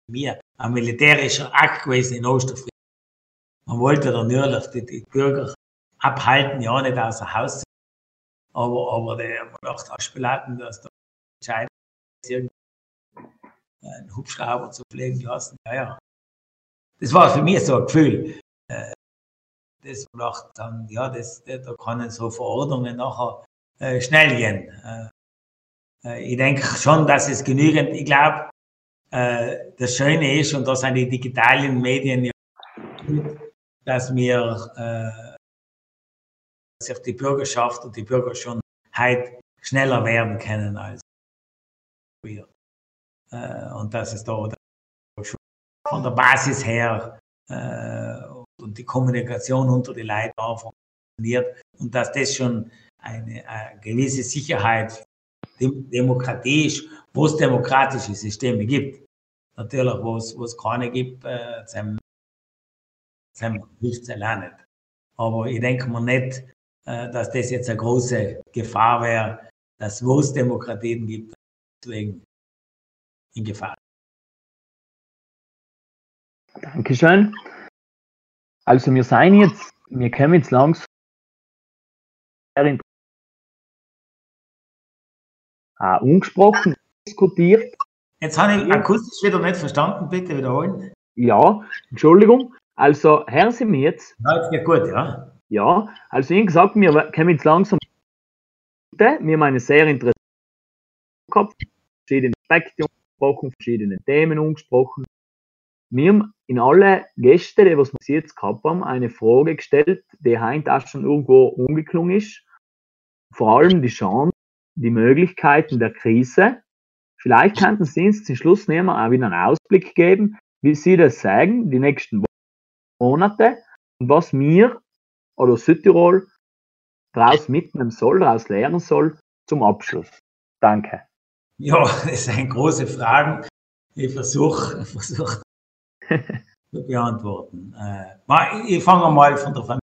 mir ein militärischer Akt gewesen in Osterfrieden. Man wollte da natürlich die, die, Bürger abhalten, ja nicht aus dem Haus zu aber, aber der man dachte, Aschpelaten, dass da entscheidend ist, einen Hubschrauber zu fliegen lassen. Ja, ja, das war für mich so ein Gefühl. Äh, das macht dann, ja, das, da können so Verordnungen nachher äh, schnell gehen. Äh, äh, ich denke schon, dass es genügend, ich glaube, äh, das Schöne ist, und da sind die digitalen Medien dass wir sich die Bürgerschaft und die Bürger schon heute schneller werden können als früher. Und dass es da von der Basis her und die Kommunikation unter die Leute auch funktioniert und dass das schon eine, eine gewisse Sicherheit Demokratie ist, wo es demokratische Systeme gibt. Natürlich, wo es, keine gibt, äh, das hilft es allein nicht. Aber ich denke mir nicht, äh, dass das jetzt eine große Gefahr wäre, dass wo es Demokratien gibt, deswegen in Gefahr. Dankeschön. Also wir seien jetzt, wir kommen jetzt langsam äh, ungesprochen diskutiert. Jetzt habe ich akustisch wieder nicht verstanden, bitte wiederholen. Ja, Entschuldigung. Also, hören Sie mich jetzt? Ja, jetzt geht gut, ja. Ja, also ich gesagt, wir kommen jetzt langsam. Wir haben eine sehr interessante gehabt, verschiedene Aspekte angesprochen, verschiedene Themen angesprochen. Wir haben in alle Gäste, die was wir jetzt gehabt haben, eine Frage gestellt, die heute auch schon irgendwo umgeklungen ist. Vor allem die Chance, die Möglichkeiten der Krise. Vielleicht könnten Sie uns zum Schluss nehmen, auch wieder einen Ausblick geben, wie Sie das sagen, die nächsten Monate und was wir oder Südtirol daraus mitnehmen soll, daraus lernen soll zum Abschluss. Danke. Ja, das sind große Fragen. Ich versuche versuch zu beantworten. Äh, ich fange mal von der Familie.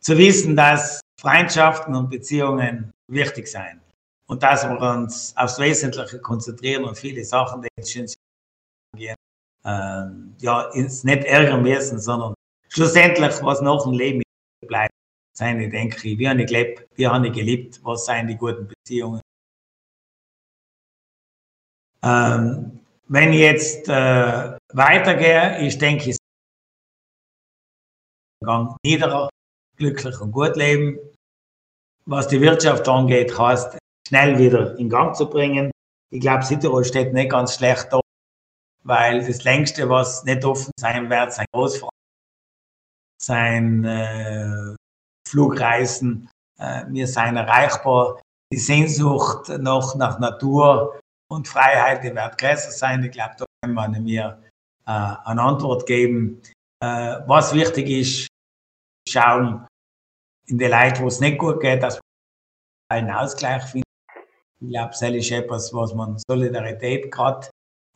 Zu wissen, dass Freundschaften und Beziehungen wichtig sind und dass wir uns aufs Wesentliche konzentrieren und viele Sachen, die jetzt schön gehen, ähm, ja, uns nicht ärgern müssen, sondern schlussendlich, was nach dem Leben bleibt, seine, denke ich, wie habe ich gelebt, wie habe ich geliebt, was sind die guten Beziehungen. Ähm, wenn ich jetzt äh, weitergehe, ich denke, ich Gang niederer, glücklich und gut leben. Was die Wirtschaft angeht, heißt, schnell wieder in Gang zu bringen. Ich glaube, Südtirol steht nicht ganz schlecht da, weil das längste, was nicht offen sein wird, sein Großfrauen sein äh, Flugreisen, äh, wir seien erreichbar. Die Sehnsucht noch nach Natur und Freiheit, die wird größer sein. Ich glaube, da können wir mir äh, eine Antwort geben. Äh, was wichtig ist, schauen in die Leute, wo es nicht gut geht, dass wir einen Ausgleich finden. Ich glaube, das ist etwas, was man Solidarität gerade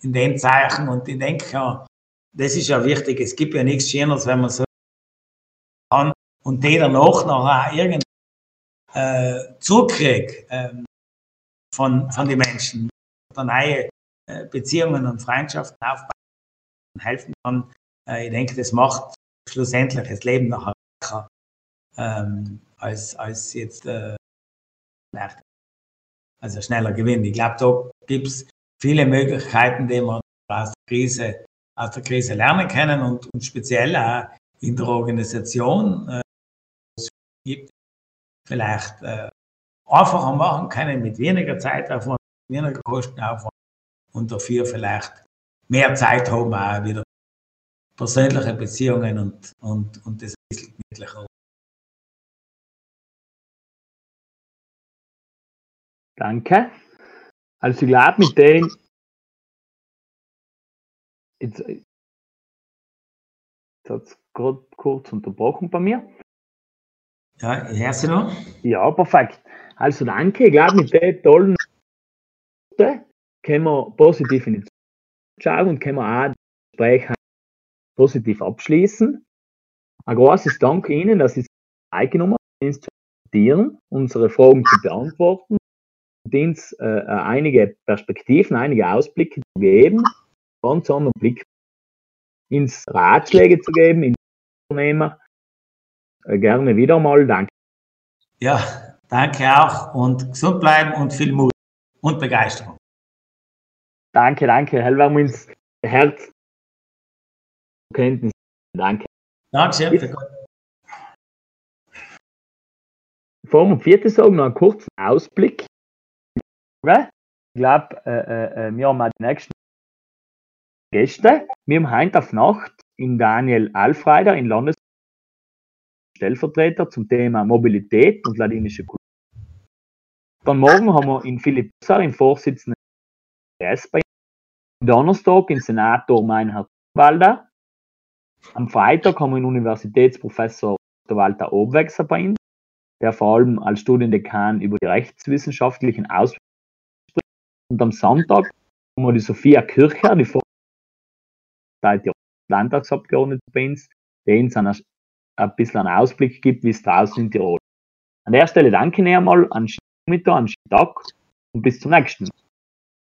in den Zeichen und ich denke ja, das ist ja wichtig. Es gibt ja nichts Schöneres, wenn man so kann und die danach noch auch irgendwie äh, zurückkriegt ähm, von, von den Menschen, dann neue äh, Beziehungen und Freundschaften aufbauen und helfen kann. Äh, ich denke, das macht schlussendlich das Leben nachher ähm, als, als jetzt äh, also schneller gewinnen. Ich glaube, da gibt es viele Möglichkeiten, die man aus der Krise, aus der Krise lernen können und, und speziell auch in der Organisation äh, gibt, vielleicht äh, einfacher machen können mit weniger Zeitaufwand, weniger Kostenaufwand und dafür vielleicht mehr Zeit haben, auch wieder persönliche Beziehungen und, und, und das Wesentliche. Danke. Also ich glaube, mit dem jetzt, jetzt hat es gerade kurz unterbrochen bei mir. Ja, hörst du noch? Ja, perfekt. Also danke. Ich glaube, mit den tollen können wir positiv in die Zukunft schauen und können wir auch das Gespräch positiv abschließen. Ein großes Dank Ihnen, dass Sie sich Zeit genommen haben, uns zu diskutieren, unsere Fragen zu beantworten uns äh, äh, einige Perspektiven, einige Ausblicke zu geben, ganz anderen Blick ins Ratschläge zu geben, ins Unternehmer. Äh, gerne wieder mal. Danke. Ja, danke auch und gesund bleiben und viel Mut und Begeisterung. Danke, danke. Helfen uns Herz Kenntnis. Danke. Dankeschön. Vor dem vierten sagen noch einen kurzen Ausblick. Ich glaube, äh, äh, wir haben auch die nächsten Gäste. Wir haben heute auf Nacht in Daniel Alfreider in Landes Stellvertreter zum Thema Mobilität und ladinische Kultur. Dann morgen haben wir in Philipp Sar, in Vorsitzenden des bei Donnerstag in Senator Meinhard Walda. Am Freitag haben wir einen Universitätsprofessor Dr. Walter Obwechser bei uns, der vor allem als Studiendekan über die rechtswissenschaftlichen Auswirkungen. Und am Sonntag haben wir die Sophia Kircher, die Vorsitzende Landtagsabgeordnete uns, die uns ein, bisschen einen Ausblick gibt, wie es draußen in Tirol. An der Stelle danke ich einmal an Schmidt, an Schitak und bis zum nächsten Mal.